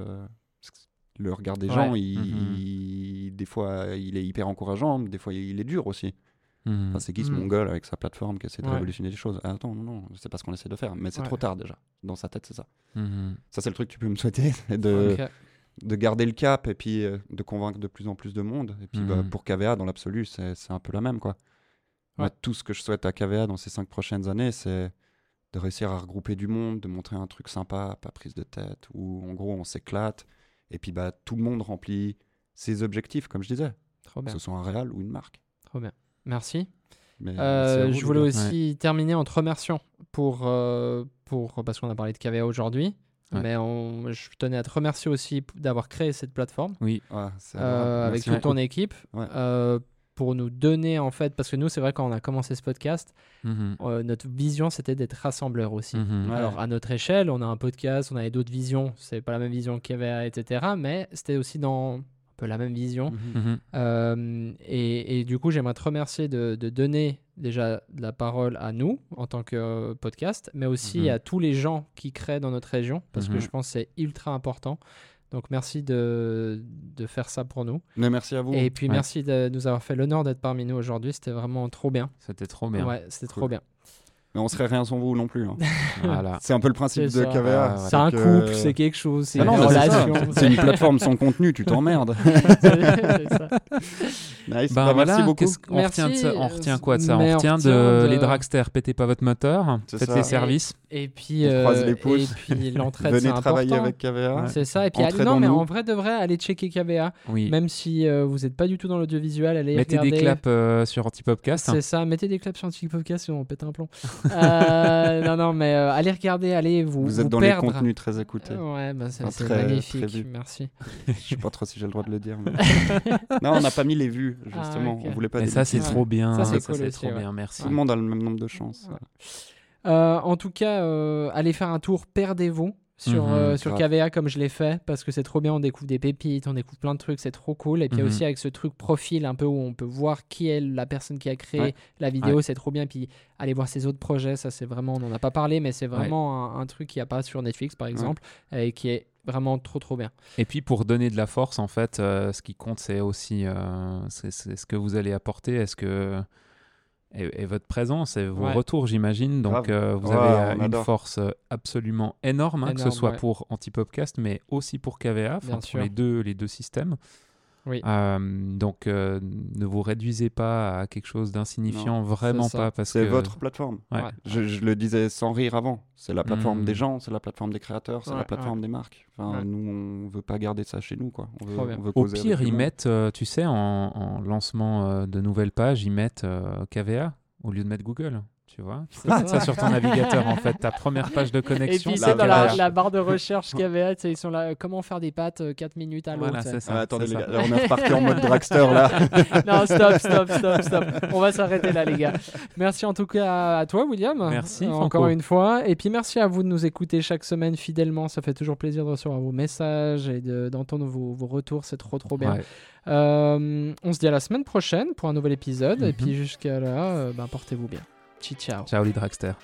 le regard des Ouais. gens, il, Mhm. il- des fois, il est hyper encourageant, mais des fois, il est dur aussi. Enfin, c'est qui ce Mhm. mongol avec sa plateforme qui essaie de Ouais. révolutionner les choses? Ah, Attends, non, non, c'est pas ce qu'on essaie de faire, mais c'est Ouais. trop tard déjà. Dans sa tête, c'est ça. Mhm. Ça, c'est le truc que tu peux me souhaiter, de, de garder le cap et puis de convaincre de plus en plus de monde. Et puis bah, Mhm. pour KVA, dans l'absolu, c'est c'est un peu la même. quoi. Moi, tout ce que je souhaite à KVA dans ces cinq prochaines années, c'est de réussir à regrouper du monde, de montrer un truc sympa, pas prise de tête, où en gros on s'éclate, et puis bah, tout le monde remplit ses objectifs, comme je disais, Trop que bien. ce soit un réal ou une marque. Trop bien. Merci. Mais Euh, vous, je voulais aussi terminer en te remerciant pour, euh, pour parce qu'on a parlé de KVA aujourd'hui. Ouais. Mais on- je tenais à te remercier aussi d'avoir créé cette plateforme Oui, Ouais, c'est euh, avec toute ton équipe pour nous donner en fait parce que nous c'est vrai quand on a commencé ce podcast Mhm. euh, notre vision c'était d'être rassembleur aussi. Mhm. Ouais. Alors à notre échelle on a un podcast, on avait d'autres visions, c'est pas la même vision qu'il y avait etc. Mais c'était aussi dans un peu la même vision. Mhm. Euh, et, et du coup, j'aimerais te remercier de, de donner déjà de la parole à nous en tant que euh, podcast, mais aussi à tous les gens qui créent dans notre région, parce que je pense que c'est ultra important. Donc merci de, de faire ça pour nous. Mais merci à vous. Et puis Ouais. merci de nous avoir fait l'honneur d'être parmi nous aujourd'hui. C'était vraiment trop bien. C'était trop bien. Ouais, c'était trop bien. Mais on serait rien sans vous non plus. hein. Voilà. c'est un peu le principe C'est de ça. KVA. Ah, C'est un que- couple, c'est quelque chose, c'est Ah une c'est ça. relation. C'est une plateforme sans contenu, tu t'emmerdes. Nice. Bah Bah, voilà, merci beaucoup. Merci, retient, de ça- on euh, retient quoi de ça? Mais On on retient de, retient de- les dragsters, pétez pas votre moteur, faites ça. les services. Et puis, On croise euh, les et pouces. puis l'entraide, c'est Venez travailler important. avec KVA. C'est ça. Et puis, allez- non, mais en vrai, de vrai, allez checker KVA. Oui. Même si euh, vous n'êtes pas du tout dans l'audiovisuel, allez Mettez regarder. des claps euh, sur Antipopcast. C'est ça, mettez des claps sur podcast sinon on pète un plomb. Euh, non, non, mais euh, allez regarder, allez vous, Vous êtes dans perdre. les contenus très écoutés. Euh, Ouais, bah, c'est magnifique, merci. Je sais pas trop si j'ai le droit de le dire. non, on n'a pas mis les vues, justement. Ah, ok. On voulait pas Et ça, c'est trop bien. Ça, c'est cool trop ouais. bien. Merci. Tout le monde a le même nombre de chances. Ouais. Euh, en tout cas, euh, allez faire un tour, perdez-vous sur, euh, sur grave. KVA comme je l'ai fait parce que c'est trop bien, on découvre des pépites, on découvre plein de trucs, c'est trop cool. Et puis Mhm. aussi avec ce truc profil un peu où on peut voir qui est la personne qui a créé Ouais. la vidéo, c'est trop bien. Puis aller voir ses autres projets, ça c'est vraiment, on n'en a pas parlé, mais c'est vraiment un, un truc qu'il n'y a pas sur Netflix par exemple et qui est vraiment trop trop bien. Et puis pour donner de la force, en fait, euh, ce qui compte, c'est aussi euh, c'est c'est ce que vous allez apporter. Est-ce que et, et votre présence et vos Ouais. retours, j'imagine. Donc euh, vous Ouais, avez une adore. force absolument énorme, hein, que ce soit ouais. pour Antipopcast, mais aussi pour KVA, enfin, pour les deux les deux systèmes. Oui. Euh, donc euh, ne vous réduisez pas à quelque chose d'insignifiant, vraiment pas parce C'est que votre plateforme. Ouais. Ouais. Je, je le disais sans rire avant. C'est la plateforme Mm. des gens, c'est la plateforme des créateurs, c'est Ouais, la plateforme des marques. Enfin, Ouais. nous, on veut pas garder ça chez nous, quoi. On veut, Trop bien. on veut Au pire, ils mettent, euh, tu sais, en, en lancement euh, de nouvelles pages, ils mettent euh, KVA au lieu de mettre Google. Tu vois C'est Mettre ça sur ton navigateur, en fait. Ta première page de Et connexion, puis la c'est dans la, barre de recherche KVA, tu sais, ils sont là, euh, comment faire des pâtes euh, 4 minutes à l'eau. Voilà, c'est ça. Ah, attendez, c'est les ça. gars, là, on est reparti en mode dragster, là. non, stop, stop, stop, stop. On va s'arrêter là, les gars. Merci en tout cas à toi, William. Merci, Euh, Franco. encore une fois. Et puis merci à vous de nous écouter chaque semaine fidèlement. Ça fait toujours plaisir de recevoir vos messages et de- d'entendre vos, vos retours. C'est trop, trop bien. Ouais. Euh, on se dit à la semaine prochaine pour un nouvel épisode. Et Mhm. puis jusqu'à là, euh, ben, portez-vous bien. Ciao, les dragsters.